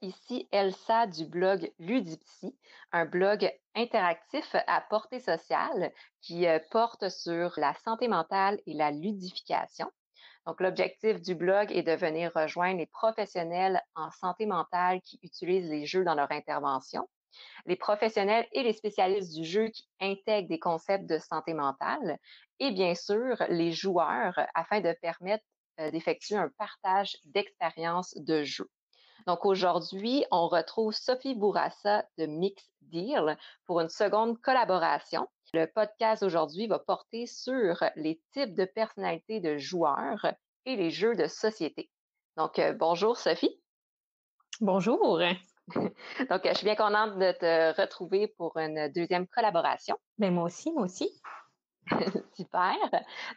ici Elsa du blog Ludipsy, un blog interactif à portée sociale qui euh, porte sur la santé mentale et la ludification. Donc, l'objectif du blog est de venir rejoindre les professionnels en santé mentale qui utilisent les jeux dans leur intervention, les professionnels et les spécialistes du jeu qui intègrent des concepts de santé mentale, et bien sûr les joueurs afin de permettre euh, d'effectuer un partage d'expériences de jeu. Donc aujourd'hui, on retrouve Sophie Bourassa de Mix Deal pour une seconde collaboration. Le podcast aujourd'hui va porter sur les types de personnalités de joueurs et les jeux de société. Donc euh, bonjour Sophie. Bonjour. Donc, je suis bien contente de te retrouver pour une deuxième collaboration. Mais ben, moi aussi, moi aussi. Super.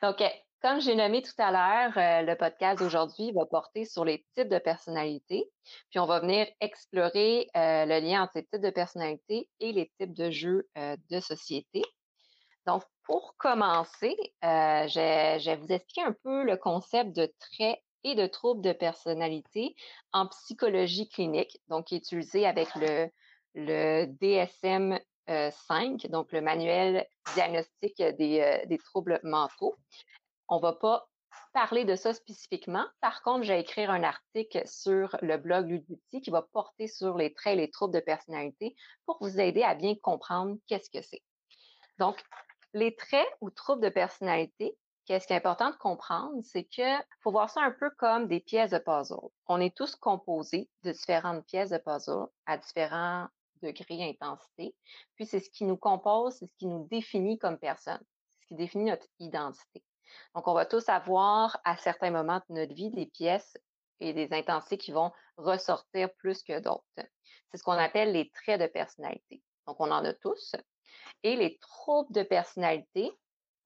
Donc, comme j'ai nommé tout à l'heure, euh, le podcast d'aujourd'hui va porter sur les types de personnalités, puis on va venir explorer euh, le lien entre ces types de personnalités et les types de jeux euh, de société. Donc, pour commencer, je, vais vous expliquer un peu le concept de traits et de troubles de personnalité en psychologie clinique, donc utilisé avec le, le DSM 5, donc le manuel diagnostique des troubles mentaux. On va pas parler de ça spécifiquement. Par contre, j'ai écrire un article sur le blog Luditi qui va porter sur les traits et les troubles de personnalité pour vous aider à bien comprendre qu'est-ce que c'est. Donc, les traits ou troubles de personnalité, qu'est-ce qui est important de comprendre, c'est que faut voir ça un peu comme des pièces de puzzle. On est tous composés de différentes pièces de puzzle à différents degrés d'intensité. Puis c'est ce qui nous compose, c'est ce qui nous définit comme personne, c'est ce qui définit notre identité. Donc, on va tous avoir à certains moments de notre vie des pièces et des intensités qui vont ressortir plus que d'autres. C'est ce qu'on appelle les traits de personnalité. Donc, on en a tous. Et les troubles de personnalité,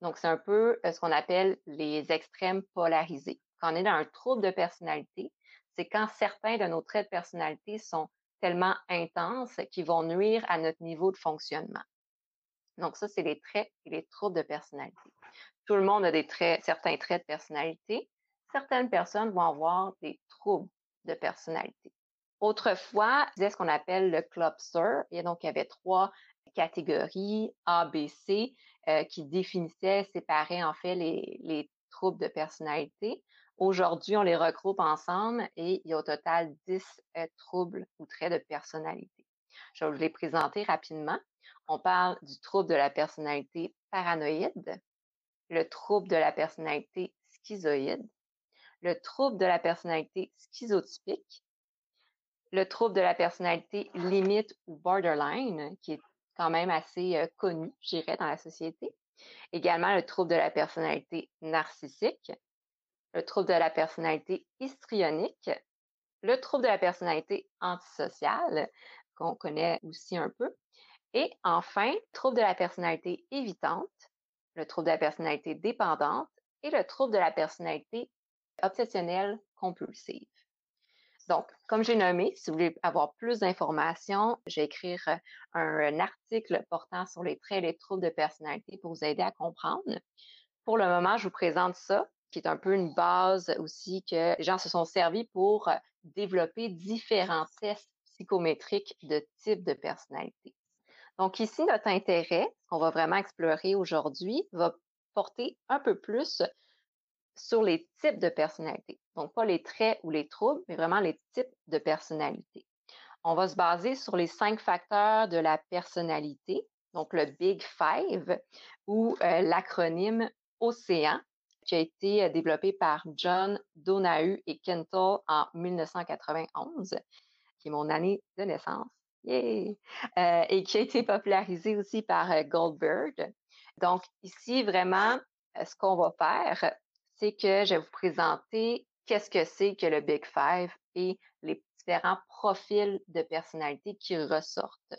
donc c'est un peu euh, ce qu'on appelle les extrêmes polarisés. Quand on est dans un trouble de personnalité, c'est quand certains de nos traits de personnalité sont tellement intenses qu'ils vont nuire à notre niveau de fonctionnement. Donc ça, c'est les traits et les troubles de personnalité. Tout le monde a des traits, certains traits de personnalité. Certaines personnes vont avoir des troubles de personnalité. Autrefois, il ce qu'on appelle le cluster. Et donc, il y avait trois catégories A, B, C euh, qui définissaient, séparaient en fait les, troubles de personnalité. Aujourd'hui, on les regroupe ensemble et il y a au total 10 euh, troubles ou traits de personnalité. Je vais vous les présenter rapidement. On parle du trouble de la personnalité paranoïde, le trouble de la personnalité schizoïde, le trouble de la personnalité schizotypique, le trouble de la personnalité limite ou borderline, qui est quand même assez euh, connu, je dirais, dans la société. Également le trouble de la personnalité narcissique, le trouble de la personnalité histrionique, le trouble de la personnalité antisociale, qu'on connaît aussi un peu. Et enfin, trouble de la personnalité évitante, le trouble de la personnalité dépendante et le trouble de la personnalité obsessionnelle compulsive. Donc, comme j'ai nommé, si vous voulez avoir plus d'informations, je vais écrire un, article portant sur les traits et les troubles de personnalité pour vous aider à comprendre. Pour le moment, je vous présente ça, qui est un peu une base aussi que les gens se sont servis pour développer différents tests psychométriques de type de personnalité. Donc ici, notre intérêt, qu'on va vraiment explorer aujourd'hui, va porter un peu plus sur les types de personnalité. Donc pas les traits ou les troubles, mais vraiment les types de personnalité. On va se baser sur les cinq facteurs de la personnalité, donc le Big Five ou euh, l'acronyme OCEAN, qui a été euh, développé par John Donahue et Kentel en 1991, qui est mon année de naissance. Euh, et qui a été popularisé aussi par euh, Goldberg. Donc, ici, vraiment, euh, ce qu'on va faire, c'est que je vais vous présenter qu'est-ce que c'est que le Big Five et les différents profils de personnalité qui ressortent.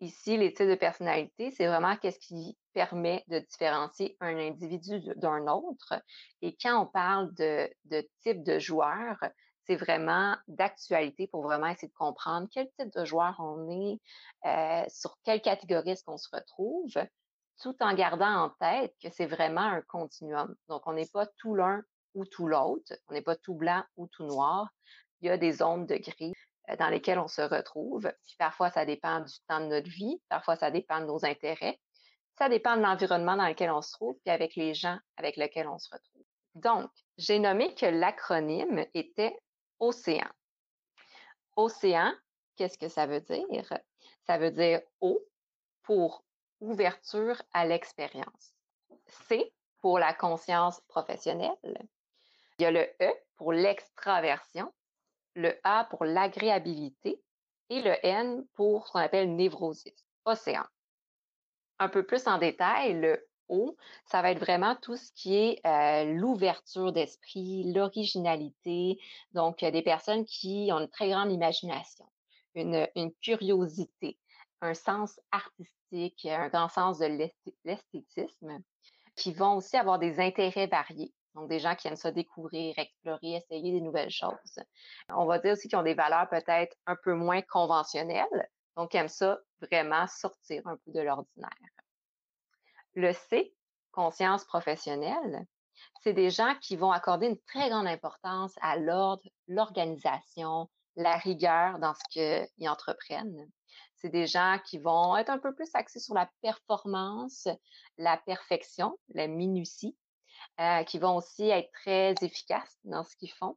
Ici, les types de personnalité, c'est vraiment qu'est-ce qui permet de différencier un individu d'un autre. Et quand on parle de, de type de joueur, c'est vraiment d'actualité pour vraiment essayer de comprendre quel type de joueur on est, euh, sur quelle catégorie est-ce qu'on se retrouve, tout en gardant en tête que c'est vraiment un continuum. Donc, on n'est pas tout l'un ou tout l'autre, on n'est pas tout blanc ou tout noir. Il y a des zones de gris. euh, dans lesquels on se retrouve. Puis parfois, ça dépend du temps de notre vie, parfois, ça dépend de nos intérêts. Ça dépend de l'environnement dans lequel on se trouve, puis avec les gens avec lesquels on se retrouve. Donc, j'ai nommé que l'acronyme était Océan. Océan, qu'est-ce que ça veut dire? Ça veut dire O pour ouverture à l'expérience. C pour la conscience professionnelle. Il y a le E pour l'extraversion, le A pour l'agréabilité et le N pour ce qu'on appelle névrosis, océan. Un peu plus en détail, le Ça va être vraiment tout ce qui est euh, l'ouverture d'esprit, l'originalité. Donc, des personnes qui ont une très grande imagination, une, curiosité, un sens artistique, un grand sens de l'esthétisme, qui vont aussi avoir des intérêts variés. Donc, des gens qui aiment ça découvrir, explorer, essayer des nouvelles choses. On va dire aussi qu'ils ont des valeurs peut-être un peu moins conventionnelles, donc aiment ça vraiment sortir un peu de l'ordinaire. Le C, conscience professionnelle, c'est des gens qui vont accorder une très grande importance à l'ordre, l'organisation, la rigueur dans ce qu'ils entreprennent. C'est des gens qui vont être un peu plus axés sur la performance, la perfection, la minutie, euh, qui vont aussi être très efficaces dans ce qu'ils font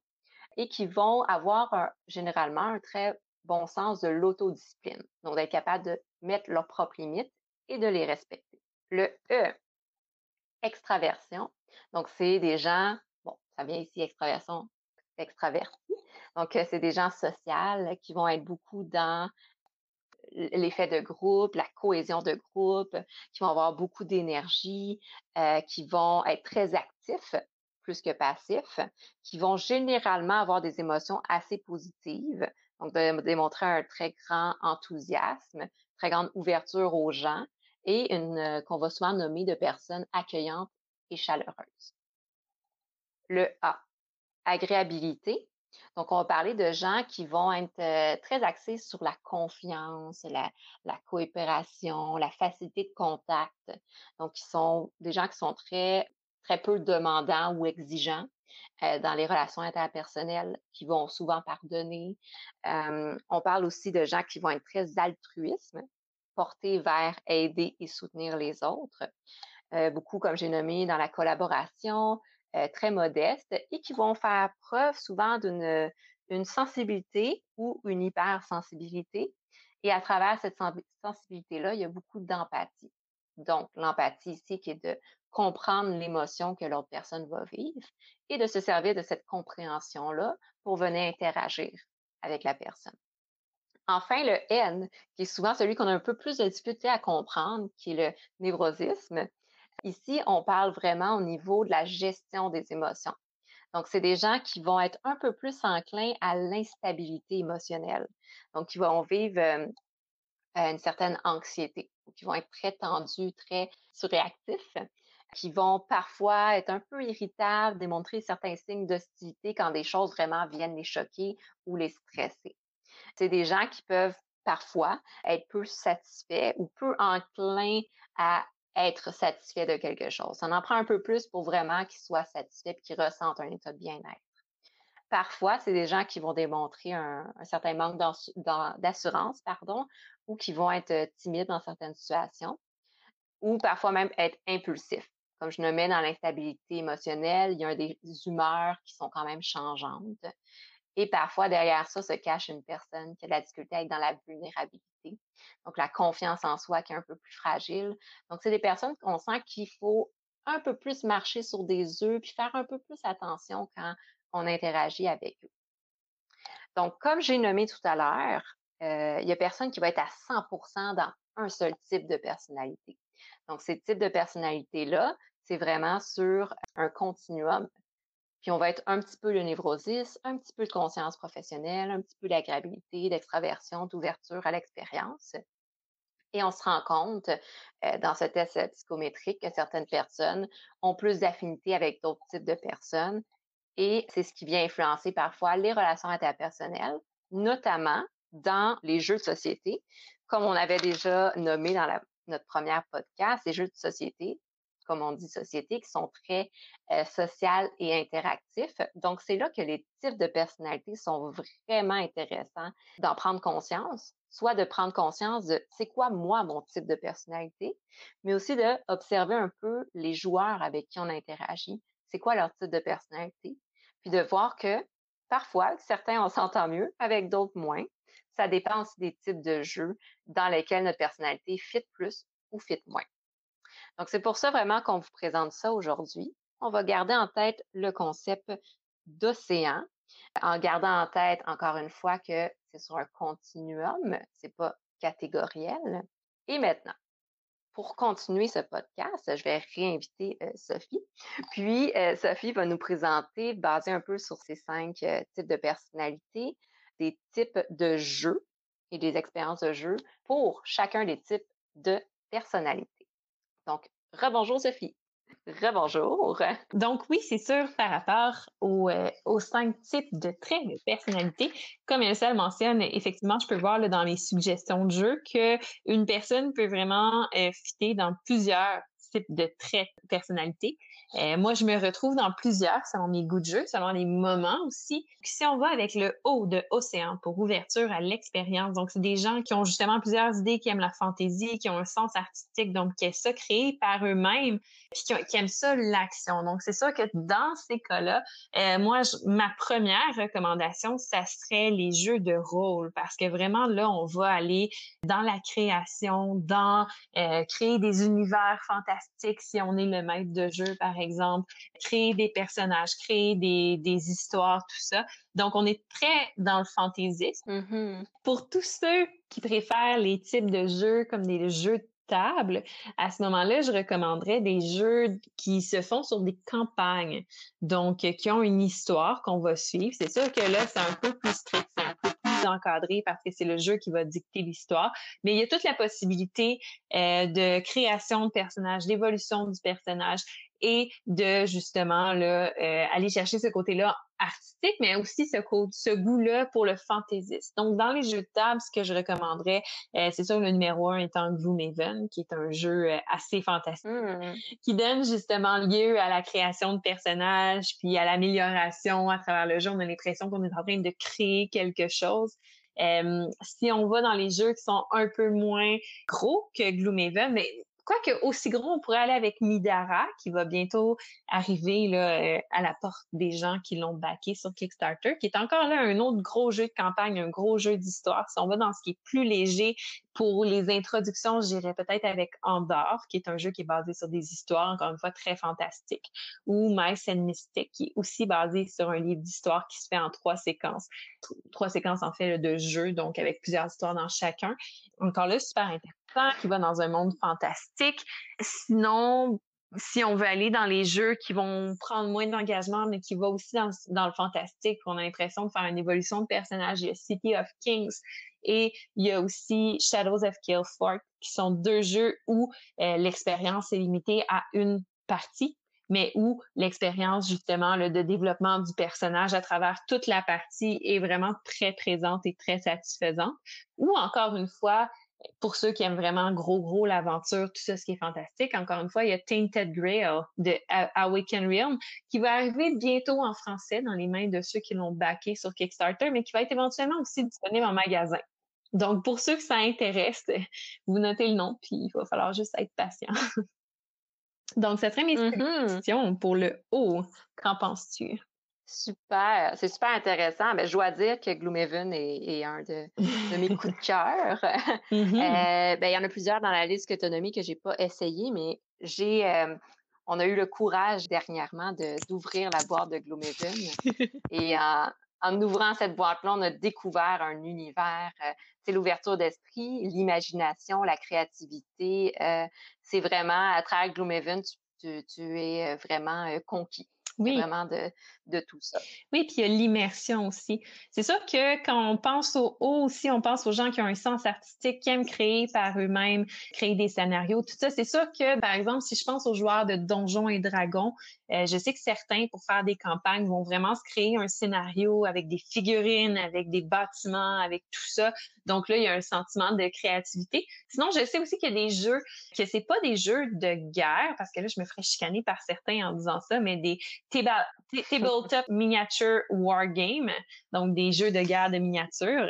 et qui vont avoir généralement un très bon sens de l'autodiscipline. Donc, d'être capable de mettre leurs propres limites et de les respecter. Le E, extraversion. Donc, c'est des gens, bon, ça vient ici, extraversion, extravertis. Donc, euh, c'est des gens sociaux qui vont être beaucoup dans l'effet de groupe, la cohésion de groupe, qui vont avoir beaucoup d'énergie, euh, qui vont être très actifs plus que passifs, qui vont généralement avoir des émotions assez positives, donc démontrer un très grand enthousiasme, très grande ouverture aux gens et une euh, qu'on va souvent nommer de personnes accueillantes et chaleureuses. Le A, agréabilité. Donc, on va parler de gens qui vont être euh, très axés sur la confiance, la, coopération, la facilité de contact. Donc, qui sont des gens qui sont très, très peu demandants ou exigeants euh, dans les relations interpersonnelles, qui vont souvent pardonner. On parle aussi de gens qui vont être très altruistes, portés vers aider et soutenir les autres. beaucoup, comme j'ai nommé, dans la collaboration, euh, très modestes et qui vont faire preuve souvent d'une une sensibilité ou une hypersensibilité. Et à travers cette sensibilité-là, il y a beaucoup d'empathie. Donc, l'empathie ici qui est de comprendre l'émotion que l'autre personne va vivre et de se servir de cette compréhension-là pour venir interagir avec la personne. Enfin, le N, qui est souvent celui qu'on a un peu plus de difficulté à comprendre, qui est le névrosisme, Ici, on parle vraiment au niveau de la gestion des émotions. Donc, c'est des gens qui vont être un peu plus enclins à l'instabilité émotionnelle. Donc, qui vont vivre euh, une certaine anxiété, qui vont être très tendus, très surréactifs, qui vont parfois être un peu irritables, démontrer certains signes d'hostilité quand des choses vraiment viennent les choquer ou les stresser. C'est des gens qui peuvent parfois être peu satisfaits ou peu enclins à être satisfait de quelque chose. Ça en prend un peu plus pour vraiment qu'ils soient satisfaits et qu'ils ressentent un état de bien-être. Parfois, c'est des gens qui vont démontrer un, certain manque d'assurance, pardon, ou qui vont être euh, timides dans certaines situations, ou parfois même être impulsifs. Comme je le mets dans l'instabilité émotionnelle, il y a des humeurs qui sont quand même changeantes. Et parfois, derrière ça se cache une personne qui a de la difficulté à être dans la vulnérabilité. Donc, la confiance en soi qui est un peu plus fragile. Donc, c'est des personnes qu'on sent qu'il faut un peu plus marcher sur des œufs puis faire un peu plus attention quand on interagit avec eux. Donc, comme j'ai nommé tout à l'heure, euh, il y a personne qui va être à 100% dans un seul type de personnalité. Donc, ces types de personnalités-là, c'est vraiment sur un continuum puis on va être un petit peu le névrosis, un petit peu de conscience professionnelle, un petit peu d'agréabilité, d'extraversion, d'ouverture à l'expérience. Et on se rend compte euh, dans ce test psychométrique que certaines personnes ont plus d'affinité avec d'autres types de personnes. Et c'est ce qui vient influencer parfois les relations interpersonnelles, notamment dans les jeux de société. Comme on avait déjà nommé dans notre première podcast, les jeux de société, comme on dit, société, qui sont très sociales et interactifs. Donc, c'est là que les types de personnalités sont vraiment intéressants d'en prendre conscience, soit de prendre conscience de c'est quoi moi mon type de personnalité, mais aussi d'observer un peu les joueurs avec qui on interagit, c'est quoi leur type de personnalité, puis de voir que parfois, certains on s'entend mieux, avec d'autres moins. Ça dépend aussi des types de jeux dans lesquels notre personnalité fit plus ou fit moins. Donc, c'est pour ça vraiment qu'on vous présente ça aujourd'hui. On va garder en tête le concept d'océan, en gardant en tête encore une fois que c'est sur un continuum, c'est pas catégoriel. Et maintenant, pour continuer ce podcast, je vais réinviter euh, Sophie. Puis, euh, Sophie va nous présenter, basé un peu sur ces cinq euh, types de personnalités, des types de jeux et des expériences de jeu pour chacun des types de personnalités. Donc, rebonjour Sophie. Rebonjour. Donc oui, c'est sûr, par rapport euh, aux, cinq types de traits de personnalité, comme Elsa le mentionne, effectivement, je peux voir dans les suggestions de jeu qu'une personne peut vraiment euh, fitter dans plusieurs de traits de personnalité. Euh, moi, je me retrouve dans plusieurs selon mes goûts de jeu, selon les moments aussi. si on va avec le haut de océan pour ouverture à l'expérience, donc c'est des gens qui ont justement plusieurs idées, qui aiment la fantaisie, qui ont un sens artistique, donc qui aiment ça créé par eux-mêmes, puis qui, aiment ça l'action. Donc c'est sûr que dans ces cas-là, euh, moi, ma première recommandation, ça serait les jeux de rôle, parce que vraiment là, on va aller dans la création, dans euh, créer des univers fantastiques si on est le maître de jeu, par exemple créer des personnages, créer des, des histoires, tout ça. Donc, on est très dans le fantaisisme. Mm-hmm. Pour tous ceux qui préfèrent les types de jeux comme des jeux de table, à ce moment-là, je recommanderais des jeux qui se font sur des campagnes, donc qui ont une histoire qu'on va suivre. C'est sûr que là, c'est un peu plus strict, encadré parce que c'est le jeu qui va dicter l'histoire, mais il y a toute la possibilité euh, de création de personnages, d'évolution du personnage et de justement là, euh, aller chercher ce côté-là artistique, mais aussi ce, ce goût-là pour le fantaisiste. Donc, dans les jeux de table, ce que je recommanderais, euh, c'est sûr le numéro un étant Gloomhaven, qui est un jeu euh, assez fantastique, mmh. qui donne justement lieu à la création de personnages, puis à l'amélioration à travers le jeu. On a l'impression qu'on est en train de créer quelque chose. si on va dans les jeux qui sont un peu moins gros que Gloomhaven, mais Quoique aussi gros, on pourrait aller avec Midara, qui va bientôt arriver là, euh, à la porte des gens qui l'ont backé sur Kickstarter, qui est encore là un autre gros jeu de campagne, un gros jeu d'histoire. Si on va dans ce qui est plus léger pour les introductions, je dirais peut-être avec Andor, qui est un jeu qui est basé sur des histoires, encore une fois, très fantastiques, ou Mice and Mystic, qui est aussi basé sur un livre d'histoire qui se fait en trois séquences. Trois séquences, en fait, de jeu, donc avec plusieurs histoires dans chacun. Encore là, super intéressant qui va dans un monde fantastique. Sinon, si on veut aller dans les jeux qui vont prendre moins d'engagement, mais qui va aussi dans, le fantastique, on a l'impression de faire une évolution de personnage. Il y a City of Kings et il y a aussi Shadows of Killfort, qui sont deux jeux où euh, l'expérience est limitée à une partie, mais où l'expérience justement de développement du personnage à travers toute la partie est vraiment très présente et très satisfaisante. Ou encore une fois, pour ceux qui aiment vraiment gros, gros l'aventure, tout ça, ce qui est fantastique, encore une fois, il y a Tainted Grail de Awaken Realm qui va arriver bientôt en français dans les mains de ceux qui l'ont backé sur Kickstarter, mais qui va être éventuellement aussi disponible en magasin. Donc, pour ceux que ça intéresse, vous notez le nom, puis il va falloir juste être patient. Donc, ça serait mes mm pour le haut. Qu'en penses-tu? Super, c'est super intéressant. Ben, je dois dire que Gloomhaven est, un de, mes coups de cœur. Mm-hmm. Euh, ben, il y en a plusieurs dans la liste Autonomie que j'ai pas essayé, mais j'ai, euh, on a eu le courage dernièrement de, d'ouvrir la boîte de Gloomhaven. et en, en ouvrant cette boîte-là, on a découvert un univers. Euh, c'est l'ouverture d'esprit, l'imagination, la créativité. c'est vraiment, à travers Gloomhaven, tu, tu, tu es vraiment conquis. Oui. vraiment de, de tout ça. Oui, puis il y a l'immersion aussi. C'est sûr que quand on pense au haut aussi, on pense aux gens qui ont un sens artistique, qui aiment créer par eux-mêmes, créer des scénarios, tout ça. C'est sûr que, par exemple, si je pense aux joueurs de Donjons et Dragons, euh, je sais que certains, pour faire des campagnes, vont vraiment se créer un scénario avec des figurines, avec des bâtiments, avec tout ça. Donc là, il y a un sentiment de créativité. Sinon, je sais aussi qu'il y a des jeux que c'est pas des jeux de guerre, parce que là, je me ferais chicaner par certains en disant ça, mais des tabletop miniature wargame, donc des jeux de guerre de miniature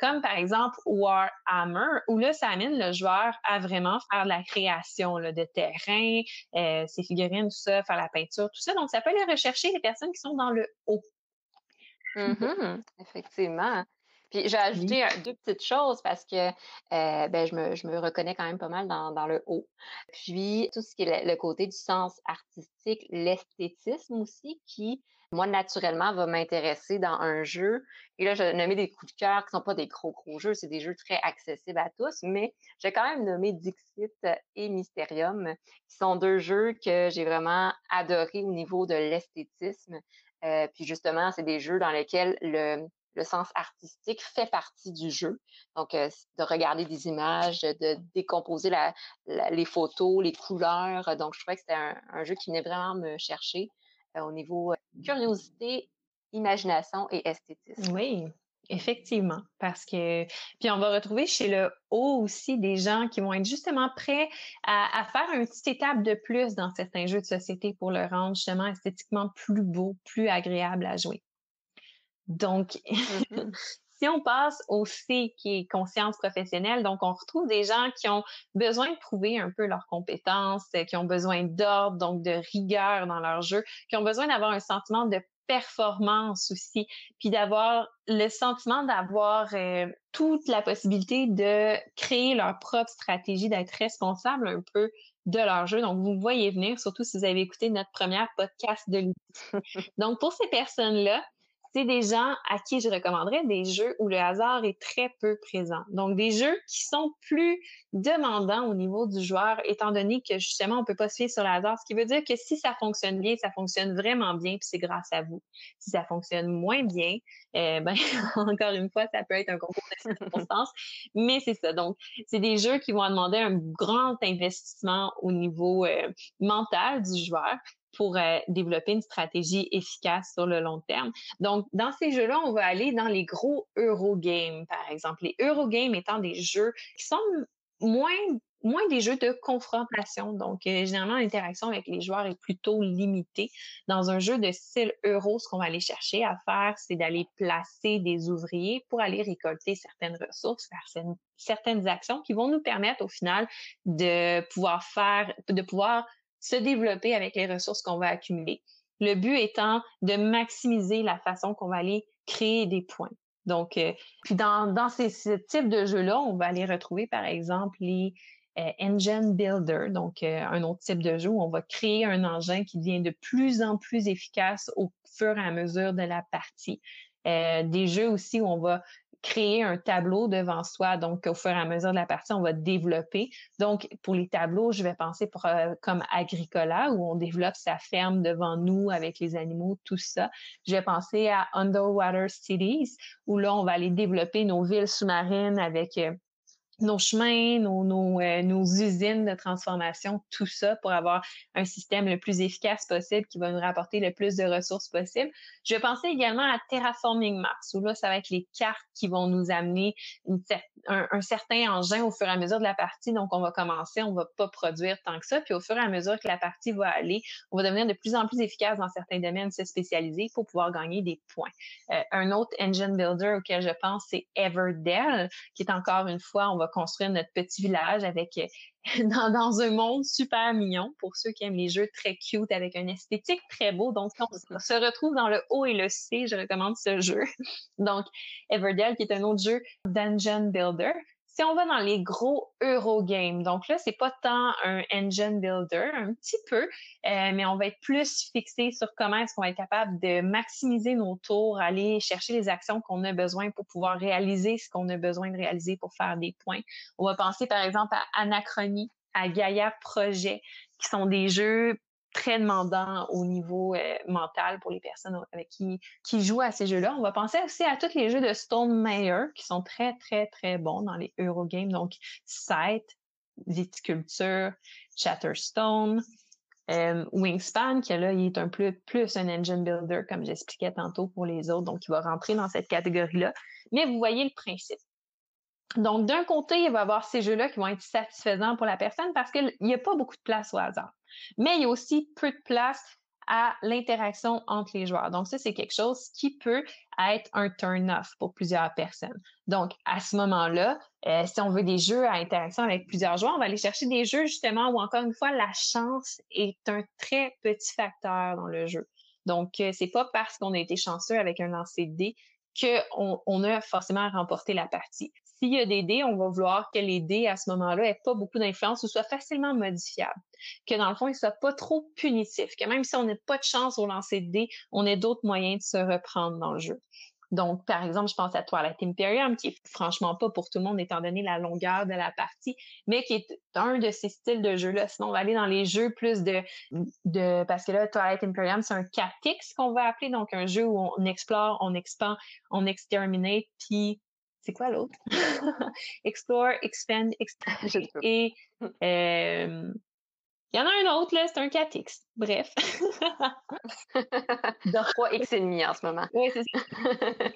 comme par exemple Warhammer, où là, ça amène le joueur à vraiment faire la création de terrain, euh, ses figurines, tout ça, faire la peinture, tout ça. Donc, ça peut aller rechercher les personnes qui sont dans le haut. Mm-hmm. effectivement. Puis j'ai ajouté deux petites choses parce que euh, ben, je, me, je me reconnais quand même pas mal dans, dans le haut. Puis tout ce qui est le, côté du sens artistique, l'esthétisme aussi, qui, moi, naturellement, va m'intéresser dans un jeu. Et là, je nommé des coups de cœur qui sont pas des gros, gros jeux, c'est des jeux très accessibles à tous, mais j'ai quand même nommé Dixit et Mysterium, qui sont deux jeux que j'ai vraiment adorés au niveau de l'esthétisme. Euh, puis justement, c'est des jeux dans lesquels le, le sens artistique fait partie du jeu. Donc, euh, de regarder des images, de décomposer la, les photos, les couleurs. Donc, je trouvais que c'était un, jeu qui venait vraiment me chercher euh, au niveau euh, curiosité, imagination et esthétisme. Oui, effectivement. Parce que, puis on va retrouver chez le haut aussi des gens qui vont être justement prêts à, à faire une petite étape de plus dans certains jeux de société pour le rendre justement esthétiquement plus beau, plus agréable à jouer. Donc, mmh si on passe au C qui est conscience professionnelle, donc on retrouve des gens qui ont besoin de prouver un peu leurs compétences, qui ont besoin d'ordre, donc de rigueur dans leur jeu, qui ont besoin d'avoir un sentiment de performance aussi, puis d'avoir le sentiment d'avoir euh, toute la possibilité de créer leur propre stratégie, d'être responsable un peu de leur jeu. Donc, vous voyez venir, surtout si vous avez écouté notre première podcast de l'outil. Donc, pour ces personnes-là, c'est des gens à qui je recommanderais des jeux où le hasard est très peu présent. Donc, des jeux qui sont plus demandants au niveau du joueur, étant donné que justement, on peut pas se fier sur le hasard, ce qui veut dire que si ça fonctionne bien, ça fonctionne vraiment bien, puis c'est grâce à vous. Si ça fonctionne moins bien, eh ben, encore une fois, ça peut être un concours de circonstances, mais c'est ça. Donc, c'est des jeux qui vont demander un grand investissement au niveau euh, mental du joueur, pour développer une stratégie efficace sur le long terme. Donc, dans ces jeux-là, on va aller dans les gros Eurogames, par exemple. Les Eurogames étant des jeux qui sont moins moins des jeux de confrontation. Donc, euh, généralement, l'interaction avec les joueurs est plutôt limitée. Dans un jeu de style euro, ce qu'on va aller chercher à faire, c'est d'aller placer des ouvriers pour aller récolter certaines ressources, faire certaines actions qui vont nous permettre au final de pouvoir faire, de pouvoir se développer avec les ressources qu'on va accumuler. Le but étant de maximiser la façon qu'on va aller créer des points. Donc, euh, puis dans, dans ces, ce type de jeux-là, on va aller retrouver, par exemple, les euh, Engine Builder, donc euh, un autre type de jeu où on va créer un engin qui devient de plus en plus efficace au fur et à mesure de la partie. des jeux aussi où on va créer un tableau devant soi. Donc, au fur et à mesure de la partie, on va développer. Donc, pour les tableaux, je vais penser pour, euh, comme Agricola, où on développe sa ferme devant nous avec les animaux, tout ça. Je vais penser à Underwater Cities, où là, on va aller développer nos villes sous-marines avec euh, nos chemins, nos, nos, euh, nos, usines de transformation, tout ça pour avoir un système le plus efficace possible qui va nous rapporter le plus de ressources possible. Je penser également à Terraforming Mars, où là, ça va être les cartes qui vont nous amener un, certain engin au fur et à mesure de la partie. Donc, on va commencer, on va pas produire tant que ça. Puis au fur et à mesure que la partie va aller, on va devenir de plus en plus efficace dans certains domaines, se spécialiser pour pouvoir gagner des points. Euh, un autre engine builder auquel je pense, c'est Everdell, qui est encore une fois, on va construire notre petit village avec euh, dans, dans, un monde super mignon pour ceux qui aiment les jeux très cute avec une esthétique très beau. Donc, on se retrouve dans le haut et le C, je recommande ce jeu. Donc, Everdell, qui est un autre jeu Dungeon Builder. Si on va dans les gros Eurogames, donc là, c'est pas tant un engine builder, un petit peu, euh, mais on va être plus fixé sur comment est-ce qu'on va être capable de maximiser nos tours, aller chercher les actions qu'on a besoin pour pouvoir réaliser ce qu'on a besoin de réaliser pour faire des points. On va penser par exemple à Anachronie, à Gaia Projet, qui sont des jeux très demandant au niveau euh, mental pour les personnes avec qui, qui jouent à ces jeux-là. On va penser aussi à tous les jeux de Stone Meyer qui sont très, très, très bons dans les Eurogames. Donc, Sight, Viticulture, Chatterstone, euh, Wingspan, qui là, il est un peu plus un engine builder, comme j'expliquais tantôt pour les autres, donc il va rentrer dans cette catégorie-là. Mais vous voyez le principe. Donc, d'un côté, il va y avoir ces jeux-là qui vont être satisfaisants pour la personne parce qu'il n'y a pas beaucoup de place au hasard. Mais il y a aussi peu de place à l'interaction entre les joueurs. Donc, ça, c'est quelque chose qui peut être un turn-off pour plusieurs personnes. Donc, à ce moment-là, euh, si on veut des jeux à interaction avec plusieurs joueurs, on va aller chercher des jeux justement où, encore une fois, la chance est un très petit facteur dans le jeu. Donc, euh, c'est pas parce qu'on a été chanceux avec un lancer de dés qu'on on a forcément remporté la partie. S'il y a des dés, on va vouloir que les dés, à ce moment-là, aient pas beaucoup d'influence ou soient facilement modifiables. Que dans le fond, ils soient pas trop punitifs. Que même si on n'a pas de chance au lancer de dés, on ait d'autres moyens de se reprendre dans le jeu. Donc, par exemple, je pense à Twilight Imperium, qui est franchement pas pour tout le monde étant donné la longueur de la partie, mais qui est un de ces styles de jeu-là. Sinon, on va aller dans les jeux plus de, de parce que là, Twilight Imperium, c'est un 4X qu'on va appeler, donc un jeu où on explore, on expand, on exterminate, puis c'est quoi l'autre? Explore, expand, expand. Et euh, il y en a un autre, là, c'est un 4X. Bref. De 3X et demi en ce moment. Oui, c'est ça.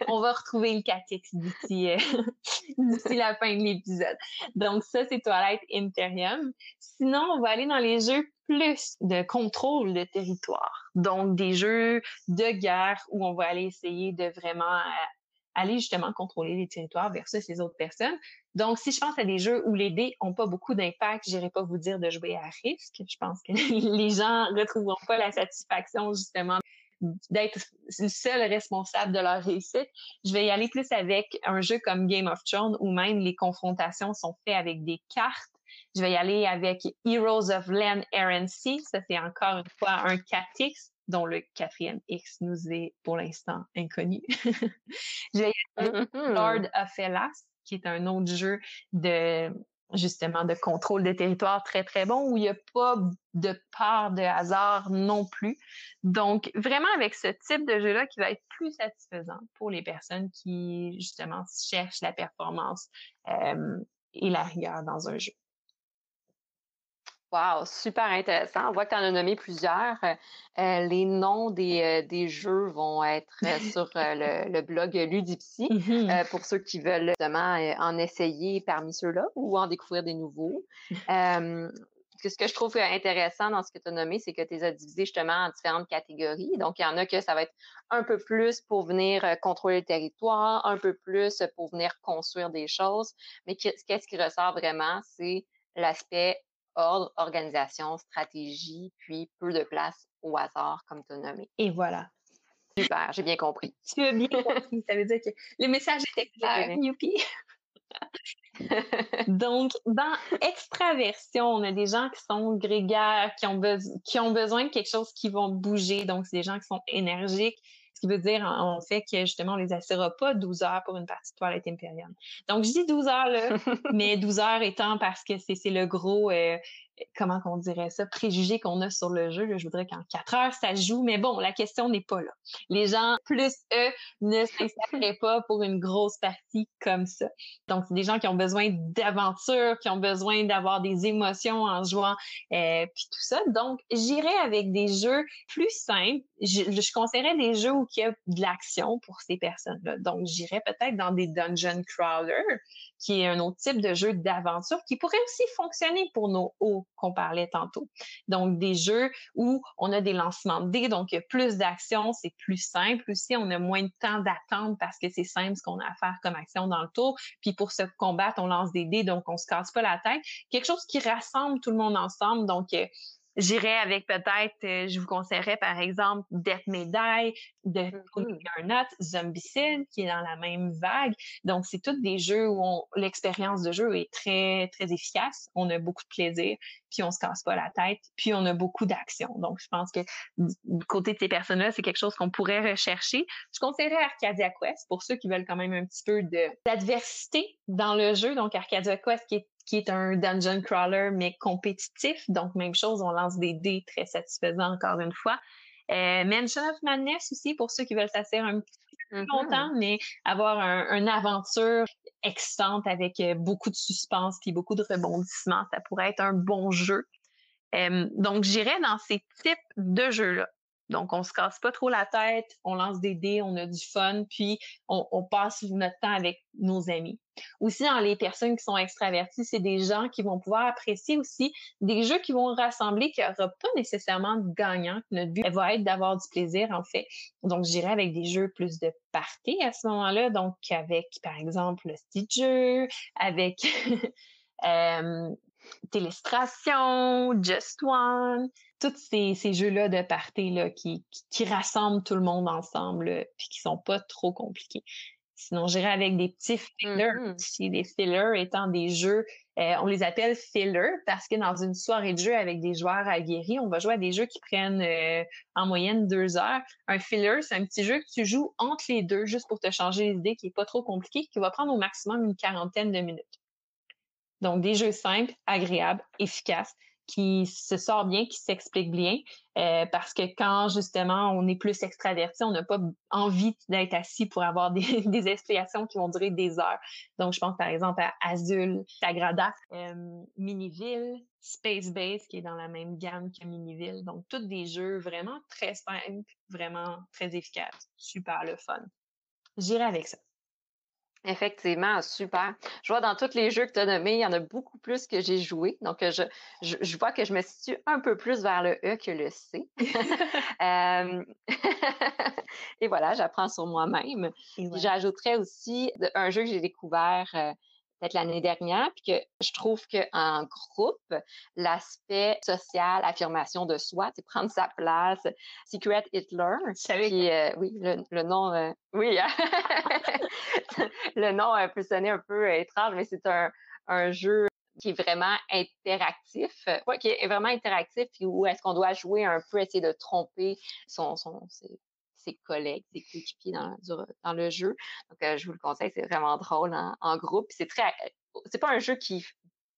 On va retrouver le 4X d'ici, euh, d'ici la fin de l'épisode. Donc, ça, c'est Toilette Imperium. Sinon, on va aller dans les jeux plus de contrôle de territoire. Donc, des jeux de guerre où on va aller essayer de vraiment euh, aller justement contrôler les territoires versus les autres personnes. Donc, si je pense à des jeux où les dés ont pas beaucoup d'impact, j'irai pas vous dire de jouer à risque. Je pense que les gens retrouveront pas la satisfaction justement d'être le seul responsable de leur réussite. Je vais y aller plus avec un jeu comme Game of Thrones où même les confrontations sont faites avec des cartes. Je vais y aller avec Heroes of Land Errancy. Ça, c'est encore une fois un 4X dont le quatrième X nous est pour l'instant inconnu. J'ai mm-hmm. Lord of Hellas, qui est un autre jeu de justement de contrôle de territoire très très bon où il n'y a pas de part de hasard non plus. Donc vraiment avec ce type de jeu-là qui va être plus satisfaisant pour les personnes qui justement cherchent la performance euh, et la rigueur dans un jeu. Wow, super intéressant. On voit que tu en as nommé plusieurs. Euh, les noms des, euh, des, jeux vont être euh, sur le, blog Ludipsy mm-hmm. pour ceux qui veulent justement en essayer parmi ceux-là ou en découvrir des nouveaux. ce que je trouve intéressant dans ce que tu as nommé, c'est que tu les as divisés justement en différentes catégories. Donc, il y en a que ça va être un peu plus pour venir contrôler le territoire, un peu plus pour venir construire des choses. Mais qu'est-ce qui ressort vraiment, c'est l'aspect ordre, organisation, stratégie, puis peu de place au hasard, comme tu as nommé. Et voilà. Super, j'ai bien compris. Tu as bien compris. Ça veut dire que le message était clair. Youpi! Donc, dans extraversion, on a des gens qui sont grégaires, qui ont, qui ont besoin de quelque chose qui vont bouger. Donc, c'est des gens qui sont énergiques, ce qui veut dire en, fait que justement, on les assurera pas 12 heures pour une partie de toilette impériale. Donc, je dis 12 heures là, mais 12 heures étant parce que c'est le gros euh, comment qu'on dirait ça, préjugé qu'on a sur le jeu. je voudrais qu'en quatre heures, ça joue, mais bon, la question n'est pas là. Les gens, plus eux, ne s'inscriraient pas pour une grosse partie comme ça. Donc, c'est des gens qui ont besoin d'aventure, qui ont besoin d'avoir des émotions en jouant, euh, puis tout ça. Donc, j'irais avec des jeux plus simples. Je, je conseillerais des jeux où il y a de l'action pour ces personnes-là. Donc, j'irais peut-être dans des dungeon crawlers, qui est un autre type de jeu d'aventure qui pourrait aussi fonctionner pour nos hauts qu'on parlait tantôt. Donc, des jeux où on a des lancements de dés, donc il y a plus d'action, c'est plus simple aussi, on a moins de temps d'attente parce que c'est simple ce qu'on a à faire comme action dans le tour. Puis pour se combattre, on lance des dés, donc on se casse pas la tête. Quelque chose qui rassemble tout le monde ensemble, donc euh, J'irais avec peut-être, euh, je vous conseillerais par exemple Death Die de mm -hmm. Zombicide qui est dans la même vague. Donc c'est tous des jeux où l'expérience de jeu est très très efficace. On a beaucoup de plaisir, puis on se casse pas la tête, puis on a beaucoup d'action. Donc je pense que du côté de ces personnes-là, c'est quelque chose qu'on pourrait rechercher. Je conseillerais Arcadia Quest pour ceux qui veulent quand même un petit peu de d'adversité dans le jeu. Donc Arcadia Quest qui est qui est un dungeon crawler, mais compétitif. Donc, même chose, on lance des dés très satisfaisants encore une fois. Euh, Mansion of Madness aussi, pour ceux qui veulent s'asseoir un petit peu plus mm-hmm. longtemps, mais avoir un, une aventure excitante avec euh, beaucoup de suspense puis beaucoup de rebondissements, ça pourrait être un bon jeu. Euh, donc, j'irais dans ces types de jeux-là. Donc, on se casse pas trop la tête, on lance des dés, on a du fun, puis on, passe notre temps avec nos amis. Aussi, dans les personnes qui sont extraverties, c'est des gens qui vont pouvoir apprécier aussi des jeux qui vont rassembler, qui n'aura pas nécessairement de gagnant. Notre but va être d'avoir du plaisir, en fait. Donc, j'irai avec des jeux plus de party à ce moment-là. Donc, avec, par exemple, le Stitcher, avec euh, Télestration, Just One, tous ces, ces jeux-là de party là, qui, qui, rassemblent tout le monde ensemble puis qui sont pas trop compliqués. Sinon, j'irai avec des petits fillers mm Des fillers étant des jeux, euh, on les appelle fillers parce que dans une soirée de jeu avec des joueurs aguerris, on va jouer à des jeux qui prennent euh, en moyenne deux heures. Un filler, c'est un petit jeu que tu joues entre les deux juste pour te changer les idées, qui est pas trop compliqué, qui va prendre au maximum une quarantaine de minutes. Donc, des jeux simples, agréables, efficaces, qui se sort bien, qui s'explique bien, euh, parce que quand justement on est plus extraverti, on n'a pas envie d'être assis pour avoir des, des, explications qui vont durer des heures. Donc je pense par exemple à Azul, Sagrada, euh, Miniville, Space Base qui est dans la même gamme que Miniville. Donc tous des jeux vraiment très simples, vraiment très efficaces, super le fun. J'irai avec ça. Effectivement, super. Je vois dans tous les jeux que tu as nommés, il y en a beaucoup plus que j'ai joué. Donc, euh, je, je, vois que je me situe un peu plus vers le E que le C. et voilà, j'apprends sur moi-même. J'ajouterais aussi un jeu que j'ai découvert euh, l'année dernière, puis que je trouve qu'en groupe, l'aspect social, affirmation de soi, c'est prendre sa place, Secret Hitler. Puis, euh, oui, le, nom, euh, oui, le nom peut sonner un peu étrange, mais c'est un, un jeu qui est vraiment interactif, ouais, qui est vraiment interactif, puis où est-ce qu'on doit jouer un peu, essayer de tromper son, son, ses collègues, ses coéquipiers dans, dans le jeu. Donc, euh, je vous le conseille, c'est vraiment drôle en, groupe. C'est très, c'est pas un jeu qui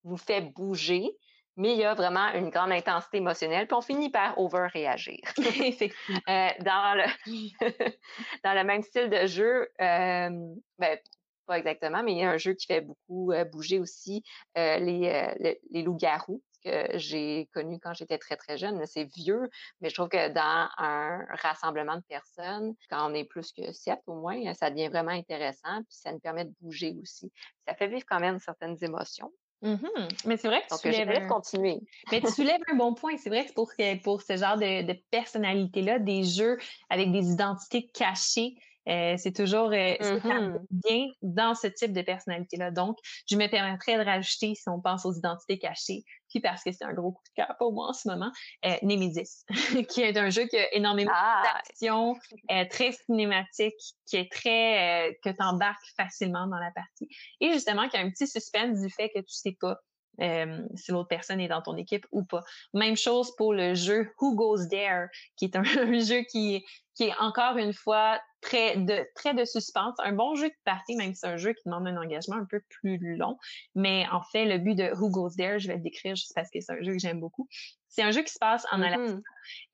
vous fait bouger, mais il y a vraiment une grande intensité émotionnelle, puis on finit par over-réagir. euh, dans, le dans le même style de jeu, euh, ben, pas exactement, mais il y a un jeu qui fait beaucoup euh, bouger aussi euh, les, les loups-garous que j'ai connu quand j'étais très, très jeune. C'est vieux, mais je trouve que dans un rassemblement de personnes, quand on est plus que sept au moins, ça devient vraiment intéressant, puis ça nous permet de bouger aussi. Ça fait vivre quand même certaines émotions. Mm-hmm. Mais c'est vrai que tu soulèves... continuer. Mais tu soulèves un bon point. C'est vrai que pour, pour ce genre de, de personnalité-là, des jeux avec des identités cachées, euh, c'est toujours euh, mm-hmm. bien dans ce type de personnalité-là. Donc, je me permettrais de rajouter, si on pense aux identités cachées, puis parce que c'est un gros coup de cœur pour moi en ce moment, euh, Nemesis, qui est un jeu qui a énormément ah! d'action, euh, très cinématique, qui est très que t'embarques facilement dans la partie, et justement qui a un petit suspense du fait que tu sais pas si l'autre personne est dans ton équipe ou pas. Même chose pour le jeu Who Goes There, qui est un, jeu qui, qui est encore une fois très de, très de suspense. Un bon jeu de partie, même si c'est un jeu qui demande un engagement un peu plus long. Mais en fait, le but de Who Goes There, je vais le décrire juste parce que c'est un jeu que j'aime beaucoup. C'est un jeu qui se passe en Alaska. Mm-hmm.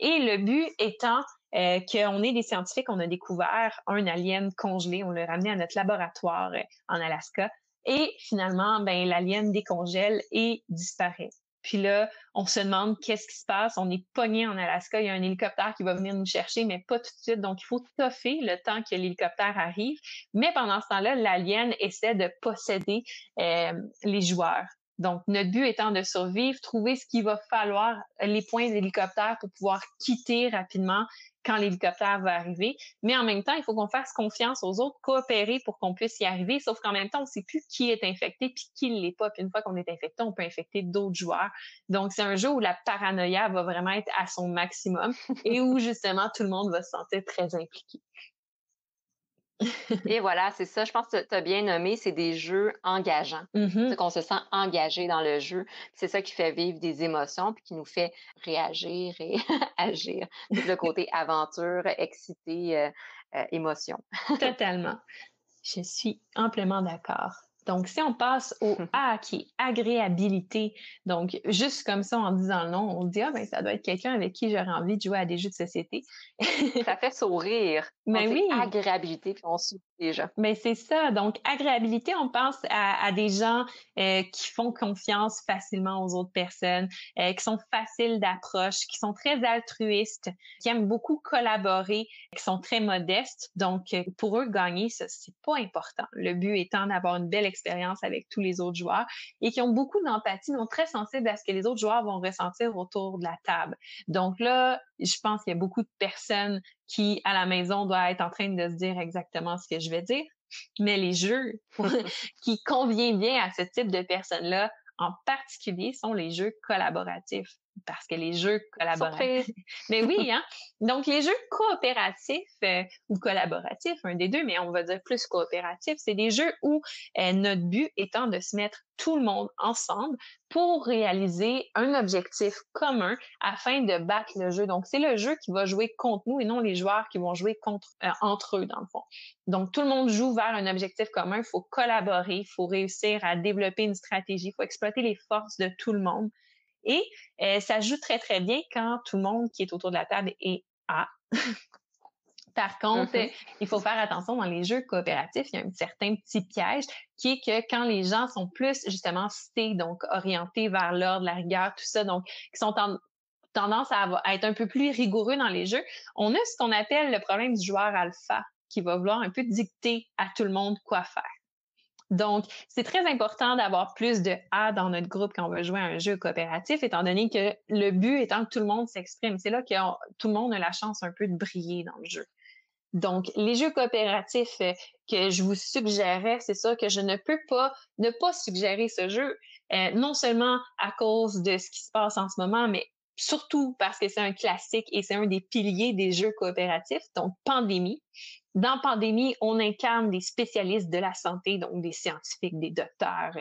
Et le but étant euh, qu'on est des scientifiques, on a découvert un alien congelé, on l'a ramené à notre laboratoire euh, en Alaska. Et finalement, ben, l'alien décongèle et disparaît. Puis là, on se demande qu'est-ce qui se passe. On est pogné en Alaska. Il y a un hélicoptère qui va venir nous chercher, mais pas tout de suite. Donc, il faut toffer le temps que l'hélicoptère arrive. Mais pendant ce temps-là, l'alien essaie de posséder euh, les joueurs. Donc, notre but étant de survivre, trouver ce qu'il va falloir, les points d'hélicoptère pour pouvoir quitter rapidement quand l'hélicoptère va arriver. Mais en même temps, il faut qu'on fasse confiance aux autres, coopérer pour qu'on puisse y arriver. Sauf qu'en même temps, on ne sait plus qui est infecté puis qui ne l'est pas. Puis une fois qu'on est infecté, on peut infecter d'autres joueurs. Donc, c'est un jeu où la paranoïa va vraiment être à son maximum et où justement tout le monde va se sentir très impliqué. Et voilà, c'est ça. Je pense que tu as bien nommé, c'est des jeux engageants. Mm-hmm. C'est qu'on se sent engagé dans le jeu. C'est ça qui fait vivre des émotions puis qui nous fait réagir et agir. le côté aventure, excité, euh, euh, émotion. Totalement. Je suis amplement d'accord. Donc, si on passe au A qui est agréabilité, donc juste comme ça en disant le nom, on dit ah ben ça doit être quelqu'un avec qui j'aurais envie de jouer à des jeux de société. ça fait sourire. Mais oui. Agréabilité puis on sourit déjà. Mais c'est ça. Donc agréabilité, on pense à, des gens euh, qui font confiance facilement aux autres personnes, euh, qui sont faciles d'approche, qui sont très altruistes, qui aiment beaucoup collaborer, qui sont très modestes. Donc euh, pour eux gagner, ça c'est pas important. Le but étant d'avoir une belle expérience avec tous les autres joueurs et qui ont beaucoup d'empathie, sont très sensibles à ce que les autres joueurs vont ressentir autour de la table. Donc là, je pense qu'il y a beaucoup de personnes qui, à la maison, doivent être en train de se dire exactement ce que je vais dire. Mais les jeux qui conviennent bien à ce type de personnes-là, en particulier, sont les jeux collaboratifs parce que les jeux collaboratifs. mais oui, hein. Donc les jeux coopératifs euh, ou collaboratifs, un des deux, mais on va dire plus coopératifs, c'est des jeux où euh, notre but étant de se mettre tout le monde ensemble pour réaliser un objectif commun afin de battre le jeu. Donc c'est le jeu qui va jouer contre nous et non les joueurs qui vont jouer contre euh, entre eux dans le fond. Donc tout le monde joue vers un objectif commun, il faut collaborer, il faut réussir à développer une stratégie, il faut exploiter les forces de tout le monde. Et euh, ça joue très, très bien quand tout le monde qui est autour de la table est A. Par contre, mm-hmm. il faut faire attention dans les jeux coopératifs, il y a un certain petit piège qui est que quand les gens sont plus justement C, donc orientés vers l'ordre, la rigueur, tout ça, donc qui sont en tendance à, être un peu plus rigoureux dans les jeux, on a ce qu'on appelle le problème du joueur alpha qui va vouloir un peu dicter à tout le monde quoi faire. Donc, c'est très important d'avoir plus de A dans notre groupe quand on veut jouer à un jeu coopératif, étant donné que le but étant que tout le monde s'exprime. C'est là que tout le monde a la chance un peu de briller dans le jeu. Donc, les jeux coopératifs euh, que je vous suggérais, c'est ça que je ne peux pas ne pas suggérer ce jeu, euh, non seulement à cause de ce qui se passe en ce moment, mais surtout parce que c'est un classique et c'est un des piliers des jeux coopératifs, donc Pandémie. Dans Pandémie, on incarne des spécialistes de la santé, donc des scientifiques, des docteurs,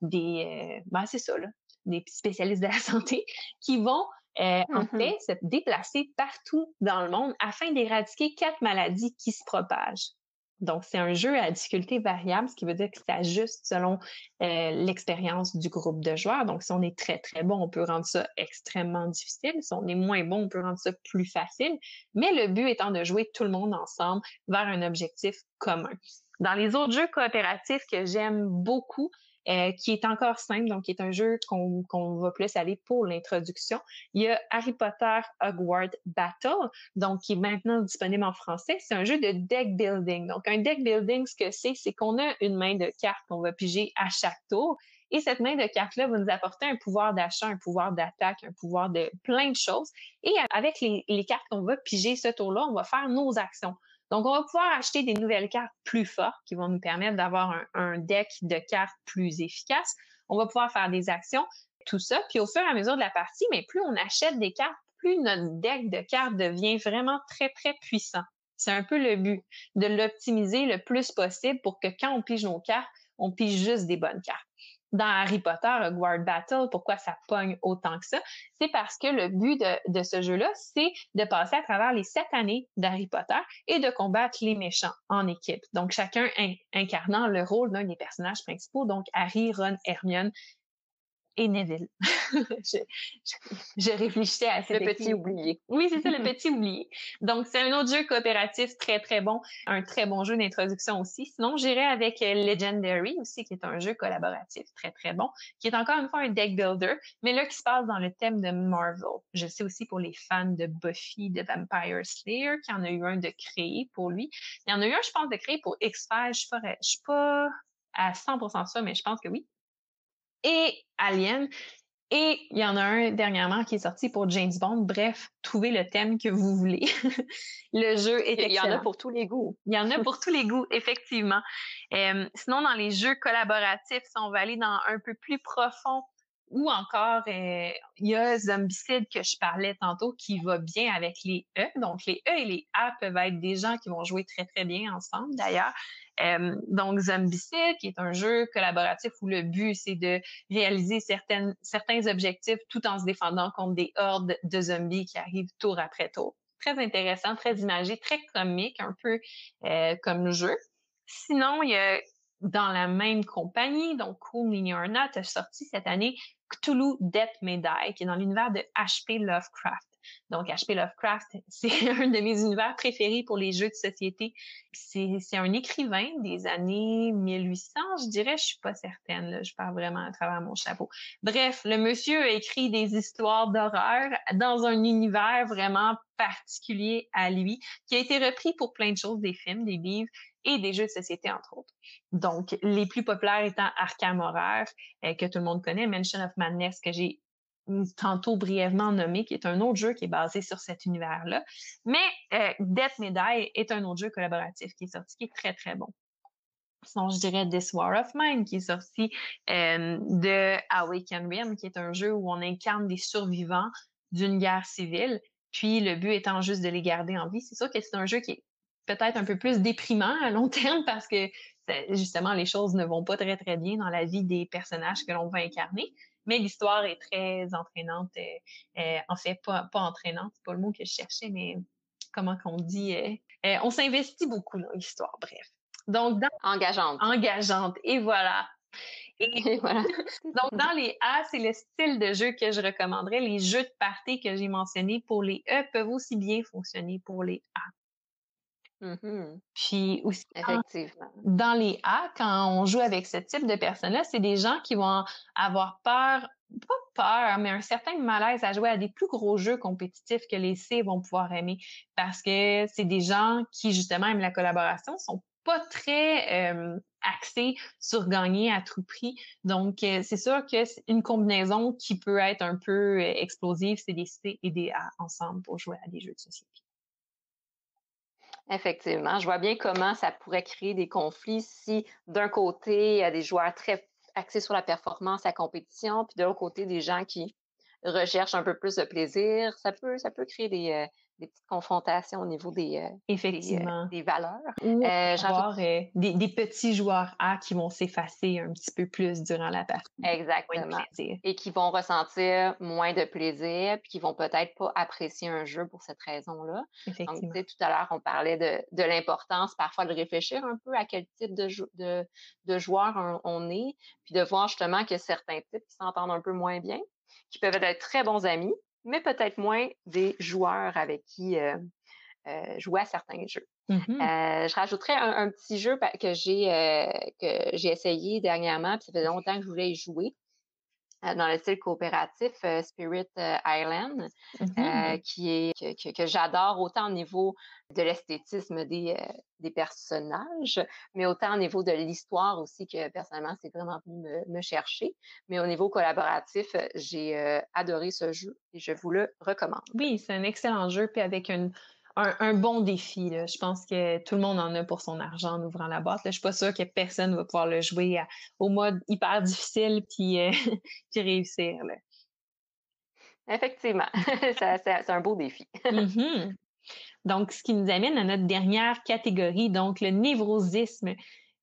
des... Euh, ben c'est ça, là, des spécialistes de la santé qui vont euh, en mm-hmm. fait se déplacer partout dans le monde afin d'éradiquer quatre maladies qui se propagent. Donc, c'est un jeu à difficulté variable, ce qui veut dire que ça ajuste selon euh, l'expérience du groupe de joueurs. Donc, si on est très, très bon, on peut rendre ça extrêmement difficile. Si on est moins bon, on peut rendre ça plus facile. Mais le but étant de jouer tout le monde ensemble vers un objectif commun. Dans les autres jeux coopératifs que j'aime beaucoup, euh, qui est encore simple, donc qui est un jeu qu'on va plus aller pour l'introduction. Il y a Harry Potter Hogwarts Battle, donc qui est maintenant disponible en français. C'est un jeu de deck building. Donc un deck building, ce que c'est, c'est qu'on a une main de cartes qu'on va piger à chaque tour. Et cette main de cartes-là va nous apporter un pouvoir d'achat, un pouvoir d'attaque, un pouvoir de plein de choses. Et avec les, les cartes qu'on va piger ce tour-là, on va faire nos actions. Donc, on va pouvoir acheter des nouvelles cartes plus fortes qui vont nous permettre d'avoir un, deck de cartes plus efficace. On va pouvoir faire des actions, tout ça. Puis au fur et à mesure de la partie, mais plus on achète des cartes, plus notre deck de cartes devient vraiment très, très puissant. C'est un peu le but, de l'optimiser le plus possible pour que quand on pige nos cartes, on pige juste des bonnes cartes dans Harry Potter, Hogwarts Battle, pourquoi ça pogne autant que ça? C'est parce que le but de, de ce jeu-là, c'est de passer à travers les sept années d'Harry Potter et de combattre les méchants en équipe. Donc, chacun incarnant le rôle d'un des personnages principaux, donc Harry, Ron, Hermione et Neville. je, je, réfléchissais à ce Le petit oublié. Oui, c'est ça, le petit oublié. Donc, c'est un autre jeu coopératif très, très bon. Un très bon jeu d'introduction aussi. Sinon, j'irai avec euh, Legendary aussi, qui est un jeu collaboratif très, très bon, qui est encore une fois un deck builder, mais là, qui se passe dans le thème de Marvel. Je sais aussi pour les fans de Buffy, de Vampire Slayer, qu'il y en a eu un de créé pour lui. Il y en a eu un, je pense, de créé pour X-Files. Je ne suis pas à 100% ça, mais je pense que oui et Alien. Et il y en a un dernièrement qui est sorti pour James Bond. Bref, trouvez le thème que vous voulez. le jeu est excellent. Il y en a pour tous les goûts. Il y en a pour tous les goûts, effectivement. Euh, sinon, dans les jeux collaboratifs, si on va aller dans un peu plus profond, ou encore, euh, il y a Zombicide que je parlais tantôt qui va bien avec les E. Donc, les E et les A peuvent être des gens qui vont jouer très, très bien ensemble, d'ailleurs. Euh, donc, Zombicide, qui est un jeu collaboratif où le but, c'est de réaliser certains objectifs tout en se défendant contre des hordes de zombies qui arrivent tour après tour. Très intéressant, très imagé, très comique, un peu euh, comme jeu. Sinon, il y a dans la même compagnie, donc Cool Mini or Not, a sorti cette année Cthulhu Death Die, qui est dans l'univers de H.P. Lovecraft. Donc, H.P. Lovecraft, c'est un de mes univers préférés pour les jeux de société. C'est un écrivain des années 1800, je dirais, je suis pas certaine, là, je parle vraiment à travers mon chapeau. Bref, le monsieur a écrit des histoires d'horreur dans un univers vraiment particulier à lui, qui a été repris pour plein de choses, des films, des livres, et des jeux de société, entre autres. Donc, les plus populaires étant Arkham Horror, euh, que tout le monde connaît, Mansion of Madness, que j'ai tantôt brièvement nommé, qui est un autre jeu qui est basé sur cet univers-là. Mais euh, Death Die est un autre jeu collaboratif qui est sorti, qui est très, très bon. Sinon, je dirais This War of Mine, qui est sorti euh, de Awaken Rim, qui est un jeu où on incarne des survivants d'une guerre civile. Puis le but étant juste de les garder en vie. C'est sûr que c'est un jeu qui est peut-être un peu plus déprimant à long terme parce que justement les choses ne vont pas très très bien dans la vie des personnages que l'on va incarner. Mais l'histoire est très entraînante. Euh, euh, en fait, pas, pas entraînante, c'est pas le mot que je cherchais, mais comment qu'on dit, euh, on s'investit beaucoup dans l'histoire, bref. Donc, engageante. Engageante. Et voilà. Et, voilà. Donc, dans les A, c'est le style de jeu que je recommanderais. Les jeux de party que j'ai mentionnés pour les E peuvent aussi bien fonctionner pour les A. Mmh Puis aussi, Effectivement. dans les A, quand on joue avec ce type de personnes-là, c'est des gens qui vont avoir peur, pas peur, mais un certain malaise à jouer à des plus gros jeux compétitifs que les C vont pouvoir aimer parce que c'est des gens qui, justement, aiment la collaboration, sont pas très axés sur gagner à tout prix. Donc, c'est sûr que c'est une combinaison qui peut être un peu explosive, c'est des C et des A ensemble pour jouer à des jeux de société. Effectivement, je vois bien comment ça pourrait créer des conflits si d'un côté, il y a des joueurs très axés sur la performance, la compétition, puis de l'autre côté, des gens qui recherchent un peu plus de plaisir. Ça peut, ça peut créer des, euh, des petites confrontations au niveau des, euh, euh, Effectivement. Des, valeurs. Ou euh, avoir des, des, petits joueurs A qui vont s'effacer un petit peu plus durant la partie. Exactement. Et qui vont ressentir moins de plaisir, puis qui vont peut-être pas apprécier un jeu pour cette raison-là. Effectivement. Donc, tout à l'heure, on parlait de, de l'importance parfois de réfléchir un peu à quel type de, de, de joueur on, on est, puis de voir justement que certains types qui s'entendent un peu moins bien, qui peuvent être très bons amis, mais peut-être moins des joueurs avec qui euh, euh, jouer à certains jeux. Mmh euh, je rajouterais un, petit jeu que j'ai que j'ai essayé dernièrement, puis ça faisait longtemps que je voulais y jouer. Euh, dans le style coopératif euh, Spirit euh, Island, mmh qui est que, que, j'adore autant au niveau de l'esthétisme des, des personnages, mais autant au niveau de l'histoire aussi que personnellement c'est vraiment venu me, me, chercher. Mais au niveau collaboratif, j'ai adoré ce jeu et je vous le recommande. Oui, c'est un excellent jeu puis avec une un, bon défi. Je pense que tout le monde en a pour son argent en ouvrant la boîte. Je suis pas sûre que personne va pouvoir le jouer au mode hyper difficile puis, euh, réussir. Effectivement, c'est un beau défi. Mm-hmm. Donc, ce qui nous amène à notre dernière catégorie, donc le névrosisme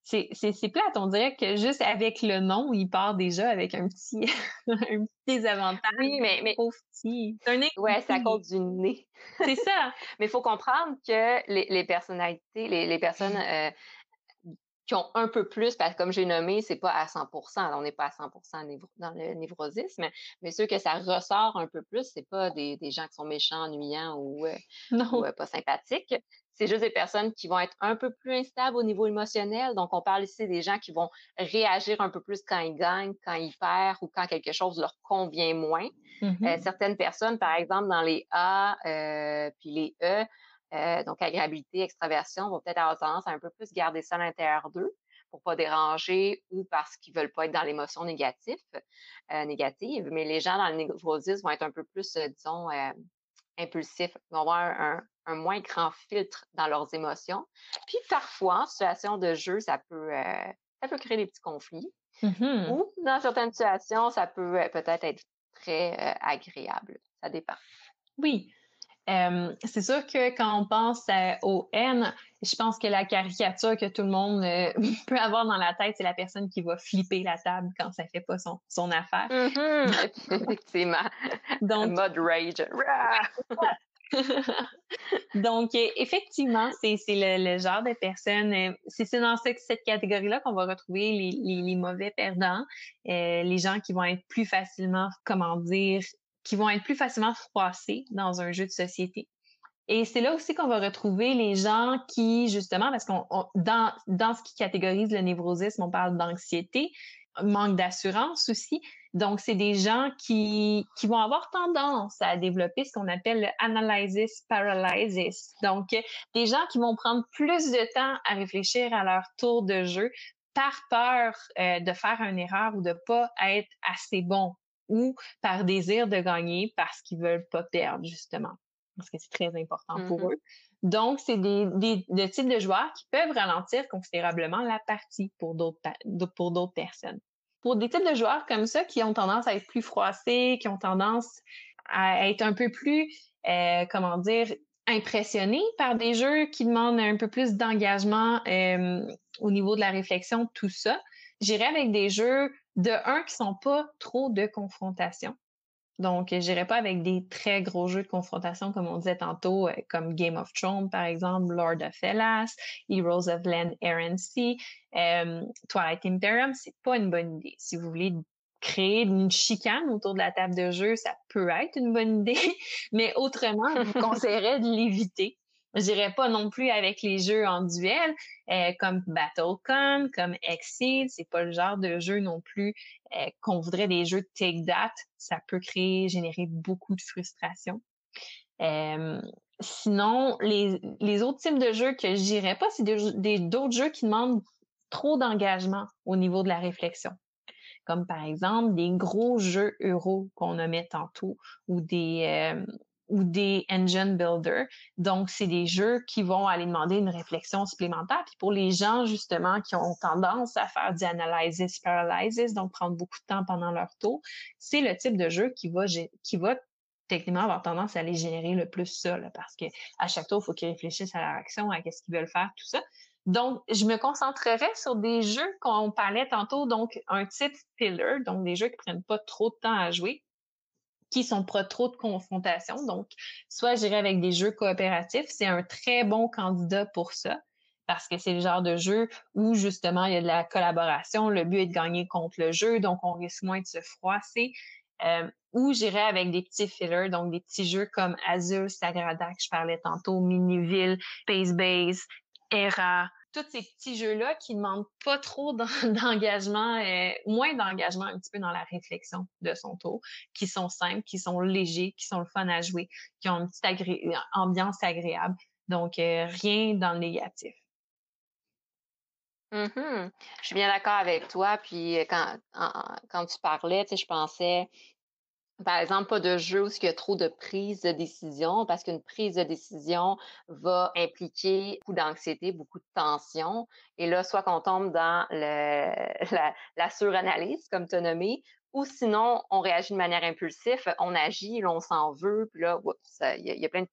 c'est plate. On dirait que juste avec le nom, il part déjà avec un petit, un petit désavantage. Oui, mais, mais petit. C'est un nez. Ouais, c'est à cause du nez. c'est ça. mais il faut comprendre que les, les personnalités, les, les personnes euh, qui ont un peu plus, parce que comme j'ai nommé, c'est pas à 100% on n'est pas à 100% dans le névrosisme, mais ceux que ça ressort un peu plus, c'est pas des, des, gens qui sont méchants, ennuyants ou, euh, ou euh, pas sympathiques c'est juste des personnes qui vont être un peu plus instables au niveau émotionnel. Donc, on parle ici des gens qui vont réagir un peu plus quand ils gagnent, quand ils perdent ou quand quelque chose leur convient moins. Mm-hmm. Euh, certaines personnes, par exemple, dans les A euh, puis les E, euh, donc agréabilité, extraversion, vont peut-être avoir tendance à un peu plus garder ça à l'intérieur d'eux pour pas déranger ou parce qu'ils veulent pas être dans l'émotion négative, négative. Mais les gens dans le névrosisme vont être un peu plus, disons, impulsifs, vont avoir un, un moins grand filtre dans leurs émotions. Puis parfois, en situation de jeu, ça peut, euh, ça peut créer des petits conflits. Mm-hmm. Ou dans certaines situations, ça peut euh, peut-être être très euh, agréable. Ça dépend. Oui. C'est sûr que quand on pense au N, je pense que la caricature que tout le monde peut avoir dans la tête, c'est la personne qui va flipper la table quand ça fait pas son, son affaire. Mm-hmm. Effectivement. Donc, mode rage. Donc, euh, effectivement, c'est le, genre de personnes, euh, c'est dans cette catégorie-là qu'on va retrouver les, mauvais perdants, euh, les gens qui vont être plus facilement, comment dire, qui vont être plus facilement froissés dans un jeu de société. Et c'est là aussi qu'on va retrouver les gens qui, justement, parce qu'on dans, dans ce qui catégorise le névrosisme, on parle d'anxiété, manque d'assurance aussi. Donc, c'est des gens qui, qui vont avoir tendance à développer ce qu'on appelle le analysis paralysis. Donc, des gens qui vont prendre plus de temps à réfléchir à leur tour de jeu par peur euh, de faire une erreur ou de pas être assez bon ou par désir de gagner parce qu'ils veulent pas perdre, justement. Parce que c'est très important pour mm-hmm. eux. Donc, c'est des, des, des types de joueurs qui peuvent ralentir considérablement la partie pour d'autres, pour d'autres personnes pour des types de joueurs comme ça qui ont tendance à être plus froissés, qui ont tendance à être un peu plus, euh, comment dire, impressionnés par des jeux qui demandent un peu plus d'engagement euh, au niveau de la réflexion, tout ça. J'irai avec des jeux de un qui sont pas trop de confrontation. Donc, j'irai pas avec des très gros jeux de confrontation, comme on disait tantôt, euh, comme Game of Thrones, par exemple, Lord of Hellas, Heroes of Land, Sea, euh, Twilight Imperium, c'est pas une bonne idée. Si vous voulez créer une chicane autour de la table de jeu, ça peut être une bonne idée, mais autrement, je vous conseillerais de l'éviter. Je dirais pas non plus avec les jeux en duel, euh, comme BattleCon, comme Exceed. C'est pas le genre de jeu non plus euh, qu'on voudrait des jeux de take that. Ça peut créer, générer beaucoup de frustration. Euh, sinon, les, les autres types de jeux que je dirais pas, c'est des, d'autres jeux qui demandent trop d'engagement au niveau de la réflexion comme par exemple des gros jeux euro qu'on nommait tantôt ou des ou des engine builders. Donc, c'est des jeux qui vont aller demander une réflexion supplémentaire. Puis pour les gens, justement, qui ont tendance à faire du analysis paralysis, donc prendre beaucoup de temps pendant leur tour, c'est le type de jeu qui va, qui va techniquement avoir tendance à aller générer le plus ça, parce que à chaque tour, il faut qu'ils réfléchissent à leur action, à qu'est-ce qu'ils veulent faire, tout ça. Donc, je me concentrerai sur des jeux qu'on parlait tantôt, donc un type filler, donc des jeux qui prennent pas trop de temps à jouer, qui sont pas trop de confrontation. Donc, soit j'irai avec des jeux coopératifs, c'est un très bon candidat pour ça parce que c'est le genre de jeu où justement il y a de la collaboration, le but est de gagner contre le jeu, donc on risque moins de se froisser. Euh, ou j'irai avec des petits fillers, donc des petits jeux comme Azure, Sagrada que je parlais tantôt, Miniville, Space Base, Era, tous ces petits jeux-là qui ne demandent pas trop d'engagement, euh, moins d'engagement un petit peu dans la réflexion de son tour, qui sont simples, qui sont légers, qui sont le fun à jouer, qui ont une petite ambiance agréable. Donc, euh, rien dans le négatif. Mm-hmm. Je suis bien d'accord avec toi. Puis euh, quand, quand tu parlais, tu sais, je pensais par exemple, pas de jeu où il y a trop de prise de décision, parce qu'une prise de décision va impliquer beaucoup d'anxiété, beaucoup de tension. Et là, soit qu'on tombe dans le, la, suranalyse, comme tu as nommé, ou sinon, on réagit de manière impulsive, on agit, on s'en veut, puis là, il y, a plein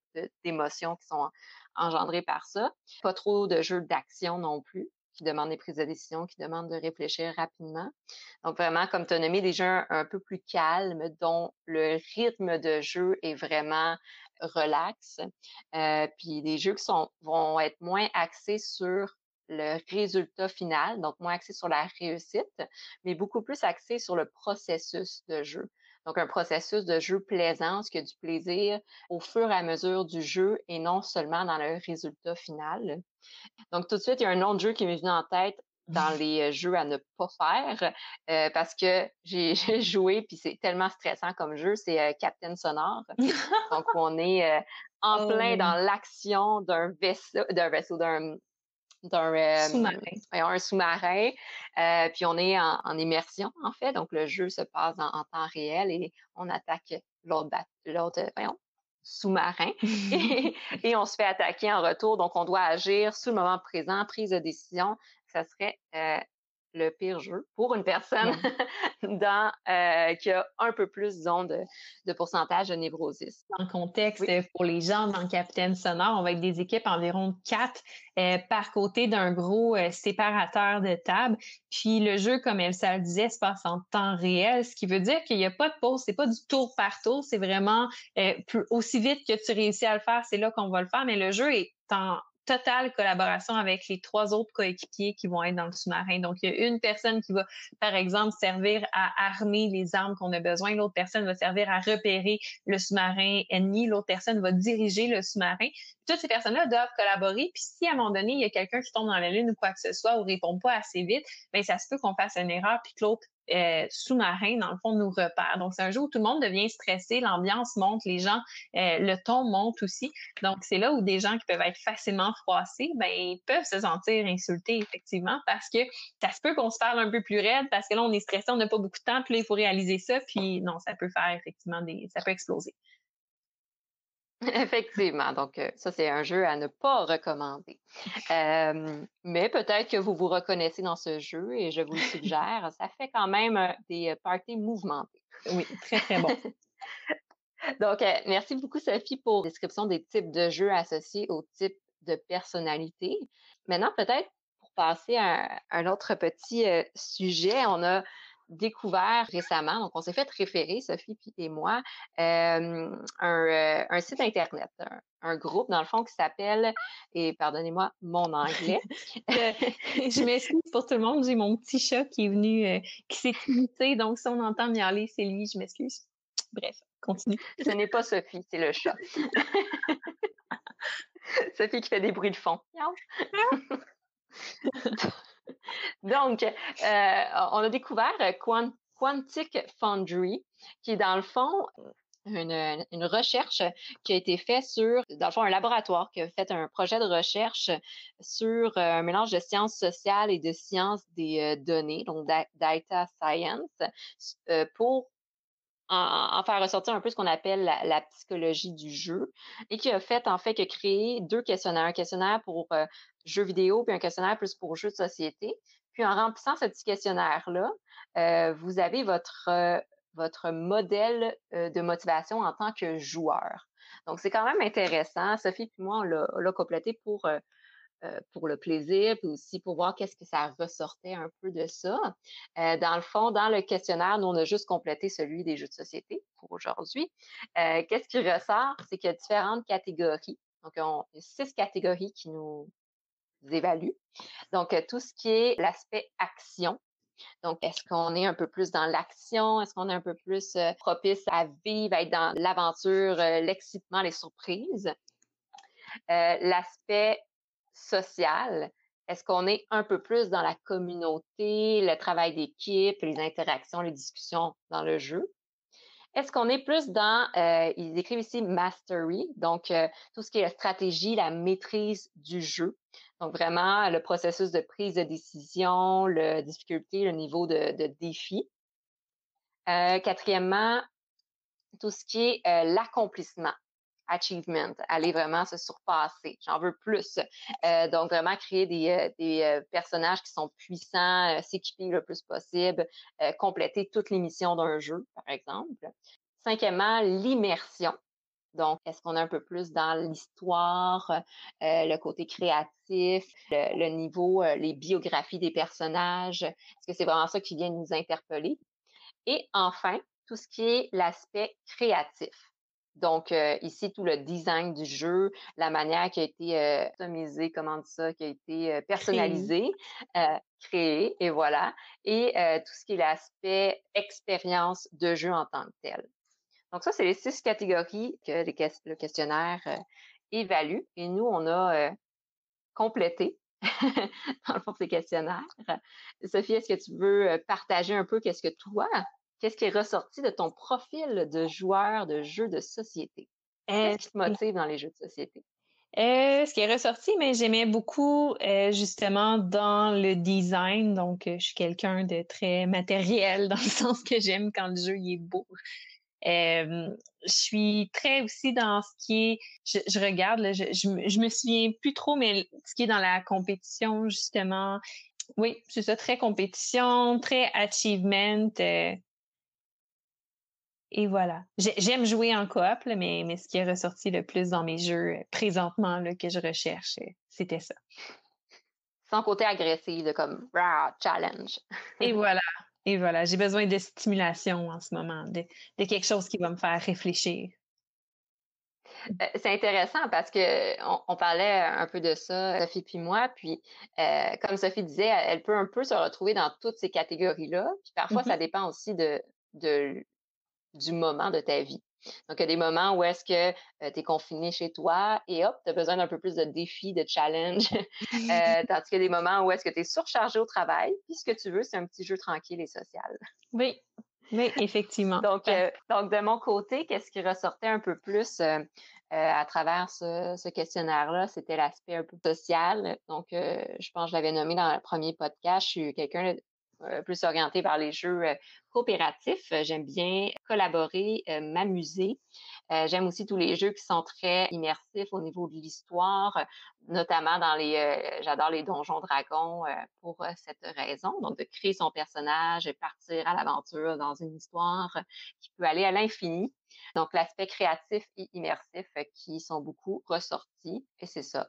d'émotions qui sont engendrées par ça. Pas trop de jeux d'action non plus qui demandent des prises de décision, qui demandent de réfléchir rapidement. Donc vraiment, comme tu as nommé, des jeux un peu plus calmes, dont le rythme de jeu est vraiment relax. Euh, puis des jeux qui sont, vont être moins axés sur le résultat final, donc moins axés sur la réussite, mais beaucoup plus axés sur le processus de jeu. Donc, un processus de jeu plaisant, ce qui a du plaisir au fur et à mesure du jeu et non seulement dans le résultat final. Donc, tout de suite, il y a un autre jeu qui m'est venu en tête dans les euh, jeux à ne pas faire euh, parce que j'ai joué puis c'est tellement stressant comme jeu, c'est euh, Captain Sonore. Donc on est en plein oh. dans l'action d'un vaisseau, d'un vaisseau, d'un d'un sous-marin. un sous-marin. puis on est en, immersion en fait, donc le jeu se passe en, temps réel et on attaque l'autre l'autre sous-marin et, on se fait attaquer en retour. Donc, on doit agir sous le moment présent, prise de décision. Ça serait le pire jeu pour une personne dans, euh, qui a un peu plus, disons, de, de pourcentage de névrosis. En contexte, pour les gens dans Capitaine Sonore, on va être des équipes environ quatre euh, par côté d'un gros euh, séparateur de table. Puis le jeu, comme Elsa le disait, se passe en temps réel, ce qui veut dire qu'il n'y a pas de pause, c'est pas du tour par tour, c'est vraiment plus, aussi vite que tu réussis à le faire, c'est là qu'on va le faire, mais le jeu est en totale collaboration avec les trois autres coéquipiers qui vont être dans le sous-marin. Donc, il y a une personne qui va, par exemple, servir à armer les armes qu'on a besoin. L'autre personne va servir à repérer le sous-marin ennemi. L'autre personne va diriger le sous-marin. Toutes ces personnes-là doivent collaborer. Puis si à un moment donné, il y a quelqu'un qui tombe dans la lune ou quoi que ce soit ou répond pas assez vite, bien, ça se peut qu'on fasse une erreur puis que l'autre euh, sous-marin, dans le fond, nous repère. Donc, c'est un jeu où tout le monde devient stressé, l'ambiance monte, les gens, euh, le ton monte aussi. Donc, c'est là où des gens qui peuvent être facilement froissés, ben, ils peuvent se sentir insultés, effectivement, parce que ça se peut qu'on se parle un peu plus raide, parce que là, on est stressé, on n'a pas beaucoup de temps, puis là, il faut réaliser ça, puis non, ça peut faire effectivement des, ça peut exploser. Effectivement. Donc, euh, ça, c'est un jeu à ne pas recommander. mais peut-être que vous vous reconnaissez dans ce jeu et je vous le suggère. Ça fait quand même euh, des euh, parties mouvementées. Oui, très, très bon. Donc, merci beaucoup, Sophie, pour la description des types de jeux associés au type de personnalité. Maintenant, peut-être pour passer à un autre petit sujet, on a découvert récemment, donc on s'est fait référer, Sophie et moi, un, site Internet, un, groupe, dans le fond, qui s'appelle, et pardonnez-moi mon anglais. je m'excuse pour tout le monde, j'ai mon petit chat qui est venu, qui s'est imité, donc si on entend miauler, c'est lui, je m'excuse. Bref, continue. Ce n'est pas Sophie, c'est le chat. Sophie qui fait des bruits de fond. Donc, euh, on a découvert Quantic Foundry, qui est dans le fond une, recherche qui a été faite sur, dans le fond, un laboratoire qui a fait un projet de recherche sur un mélange de sciences sociales et de sciences des euh, données, donc data science, euh, pour en, faire ressortir un peu ce qu'on appelle la, psychologie du jeu et qui a fait en fait que créer deux questionnaires, un questionnaire pour jeux vidéo puis un questionnaire plus pour jeux de société. Puis en remplissant ce petit questionnaire-là, euh, vous avez votre, euh, modèle euh, de motivation en tant que joueur. Donc, c'est quand même intéressant. Sophie puis moi, on l'a complété pour, pour le plaisir, puis aussi pour voir qu'est-ce que ça ressortait un peu de ça. dans le fond, dans le questionnaire, nous, on a juste complété celui des jeux de société pour aujourd'hui. qu'est-ce qui ressort? C'est qu'il y a différentes catégories. Donc, on, il y a six catégories qui nous, évalue. Donc, euh, tout ce qui est l'aspect action. Donc, est-ce qu'on est un peu plus dans l'action? Est-ce qu'on est un peu plus euh, propice à vivre, à être dans l'aventure, euh, l'excitement, les surprises? l'aspect social. Est-ce qu'on est un peu plus dans la communauté, le travail d'équipe, les interactions, les discussions dans le jeu? Est-ce qu'on est plus dans, ils écrivent ici mastery, donc tout ce qui est la stratégie, la maîtrise du jeu. Donc, vraiment, le processus de prise de décision, la difficulté, le niveau de, défi. Euh, quatrièmement, tout ce qui est euh, l'accomplissement, achievement, aller vraiment se surpasser. J'en veux plus. Euh, donc, vraiment créer des, personnages qui sont puissants, s'équiper le plus possible, compléter toutes les missions d'un jeu, par exemple. Cinquièmement, l'immersion. Donc, est-ce qu'on est un peu plus dans l'histoire, euh, le côté créatif, le, niveau, euh, les biographies des personnages? Est-ce que c'est vraiment ça qui vient nous interpeller? Et enfin, tout ce qui est l'aspect créatif. Donc, euh, ici, tout le design du jeu, la manière qui a été customisée, comment dire ça, qui a été personnalisée, créée, et voilà. Et tout ce qui est l'aspect expérience de jeu en tant que tel. Donc ça, c'est les six catégories que le questionnaire euh, évalue. Et nous, on a euh, complété dans le fond ces questionnaires. Sophie, est-ce que tu veux euh, partager un peu qu'est-ce que toi, qu'est-ce qui est ressorti de ton profil de joueur de jeux de société? Qu'est-ce qui te motive dans les jeux de société? ce qui est ressorti, mais j'aimais beaucoup justement dans le design. Donc, je suis quelqu'un de très matériel dans le sens que j'aime quand le jeu est beau. Euh, je suis très aussi dans ce qui est, je, regarde, je, je, me souviens plus trop, mais ce qui est dans la compétition justement, oui, c'est ça, très compétition, très achievement. Euh, et voilà. J'aime jouer en coop, mais, mais ce qui est ressorti le plus dans mes jeux présentement là, que je recherche, c'était ça. Sans côté agressif, de comme challenge. Et voilà. Et voilà. J'ai besoin de stimulation en ce moment, de, de quelque chose qui va me faire réfléchir. Euh, c'est intéressant parce que on, parlait un peu de ça, Sophie puis moi, puis euh, comme Sophie disait, elle peut un peu se retrouver dans toutes ces catégories-là. Puis parfois, ça mm-hmm. dépend aussi de, de du moment de ta vie. Donc, il y a des moments où est-ce que euh, tu es confiné chez toi et hop, tu as besoin d'un peu plus de défis, de challenge. tandis qu'il y a des moments où est-ce que tu es surchargé au travail, puis ce que tu veux, c'est un petit jeu tranquille et social. Oui, oui, effectivement. donc, donc, de mon côté, qu'est-ce qui ressortait un peu plus à travers ce, questionnaire-là, c'était l'aspect un peu social. Donc, je pense que je l'avais nommé dans le premier podcast. Je suis quelqu'un plus orienté vers les jeux coopératifs. J'aime bien collaborer, m'amuser. J'aime aussi tous les jeux qui sont très immersifs au niveau de l'histoire, notamment dans les. J'adore les donjons dragons pour cette raison. Donc, de créer son personnage, partir à l'aventure dans une histoire qui peut aller à l'infini. Donc, l'aspect créatif et immersif qui sont beaucoup ressortis, et c'est ça.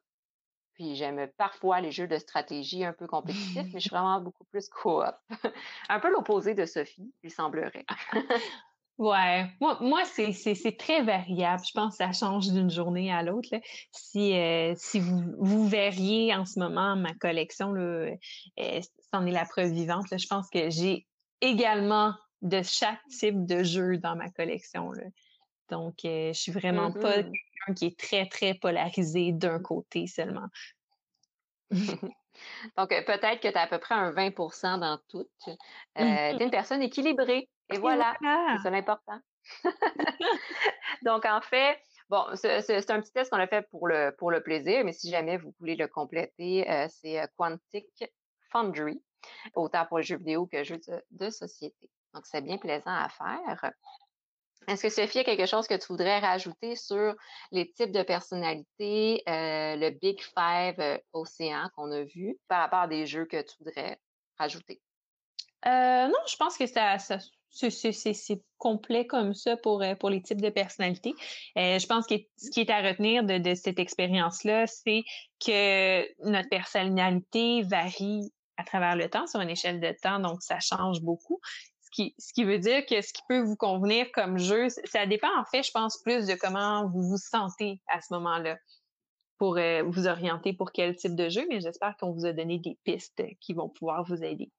Puis j'aime parfois les jeux de stratégie un peu compétitifs, mais je suis vraiment beaucoup plus coop. un peu l'opposé de Sophie, il semblerait. Ouais, moi, moi c'est très variable. Je pense que ça change d'une journée à l'autre. Si, euh, si vous, vous verriez en ce moment ma collection, là, euh, c'en est la preuve vivante. Je pense que j'ai également de chaque type de jeu dans ma collection. Là. Donc, euh, je suis vraiment pas mmh quelqu'un qui est très, très polarisé d'un côté seulement. Donc, euh, peut-être que tu as à peu près un 20% dans tout. Euh, tu es une personne équilibrée. Et voilà, c'est l'important. Donc, en fait, bon, c'est un petit test qu'on a fait pour le, pour le plaisir, mais si jamais vous voulez le compléter, c'est Quantic Foundry, autant pour les jeux vidéo que jeux de, de société. Donc, c'est bien plaisant à faire. Est-ce que Sophie, a quelque chose que tu voudrais rajouter sur les types de personnalités, euh, le Big Five euh, Océan qu'on a vu, par rapport à des jeux que tu voudrais rajouter? Euh, non, je pense que ça, c'est complet comme ça pour, pour les types de personnalités. je pense que ce qui est à retenir de, de cette expérience-là, c'est que notre personnalité varie à travers le temps, sur une échelle de temps, donc ça change beaucoup ce qui veut dire que ce qui peut vous convenir comme jeu, ça dépend en fait, je pense, plus de comment vous vous sentez à ce moment-là pour euh, vous orienter pour quel type de jeu, mais j'espère qu'on vous a donné des pistes qui vont pouvoir vous aider.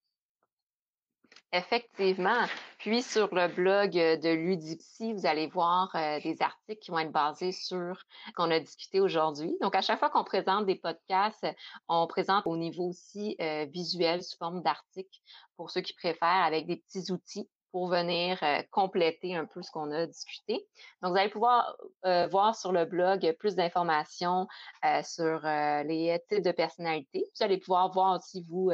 Effectivement. Puis sur le blog de Ludipsy, vous allez voir euh, des articles qui vont être basés sur ce qu'on a discuté aujourd'hui. Donc, à chaque fois qu'on présente des podcasts, on présente au niveau aussi euh, visuel sous forme d'articles pour ceux qui préfèrent avec des petits outils pour venir euh, compléter un peu ce qu'on a discuté. Donc, vous allez pouvoir euh, voir sur le blog plus d'informations euh, sur les types de personnalités. Vous allez pouvoir voir aussi, vous,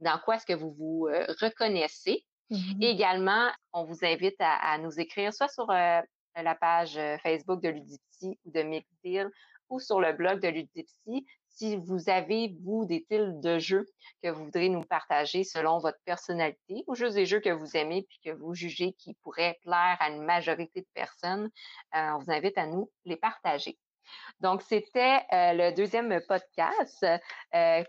dans quoi est-ce que vous vous reconnaissez. Mm-hmm. Et également, on vous invite à, nous écrire soit sur la page Facebook de Ludipsy ou de Mixdeal ou sur le blog de Ludipsy si vous avez, vous, des styles de jeux que vous voudrez nous partager selon votre personnalité ou juste des jeux que vous aimez puis que vous jugez qui pourraient plaire à une majorité de personnes, euh, on vous invite à nous les partager. Donc, c'était euh, le deuxième podcast euh,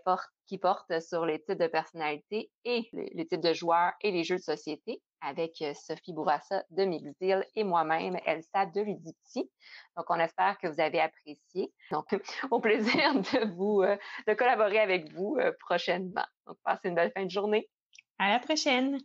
qui porte sur les types de personnalités et les, types de joueurs et les jeux de société avec euh, Sophie Bourassa de Mixdeal et moi-même, Elsa de Ludipsy. Donc, on espère que vous avez apprécié. Donc, au plaisir de vous, de collaborer avec vous prochainement. Donc, passez une belle fin de journée. À la prochaine.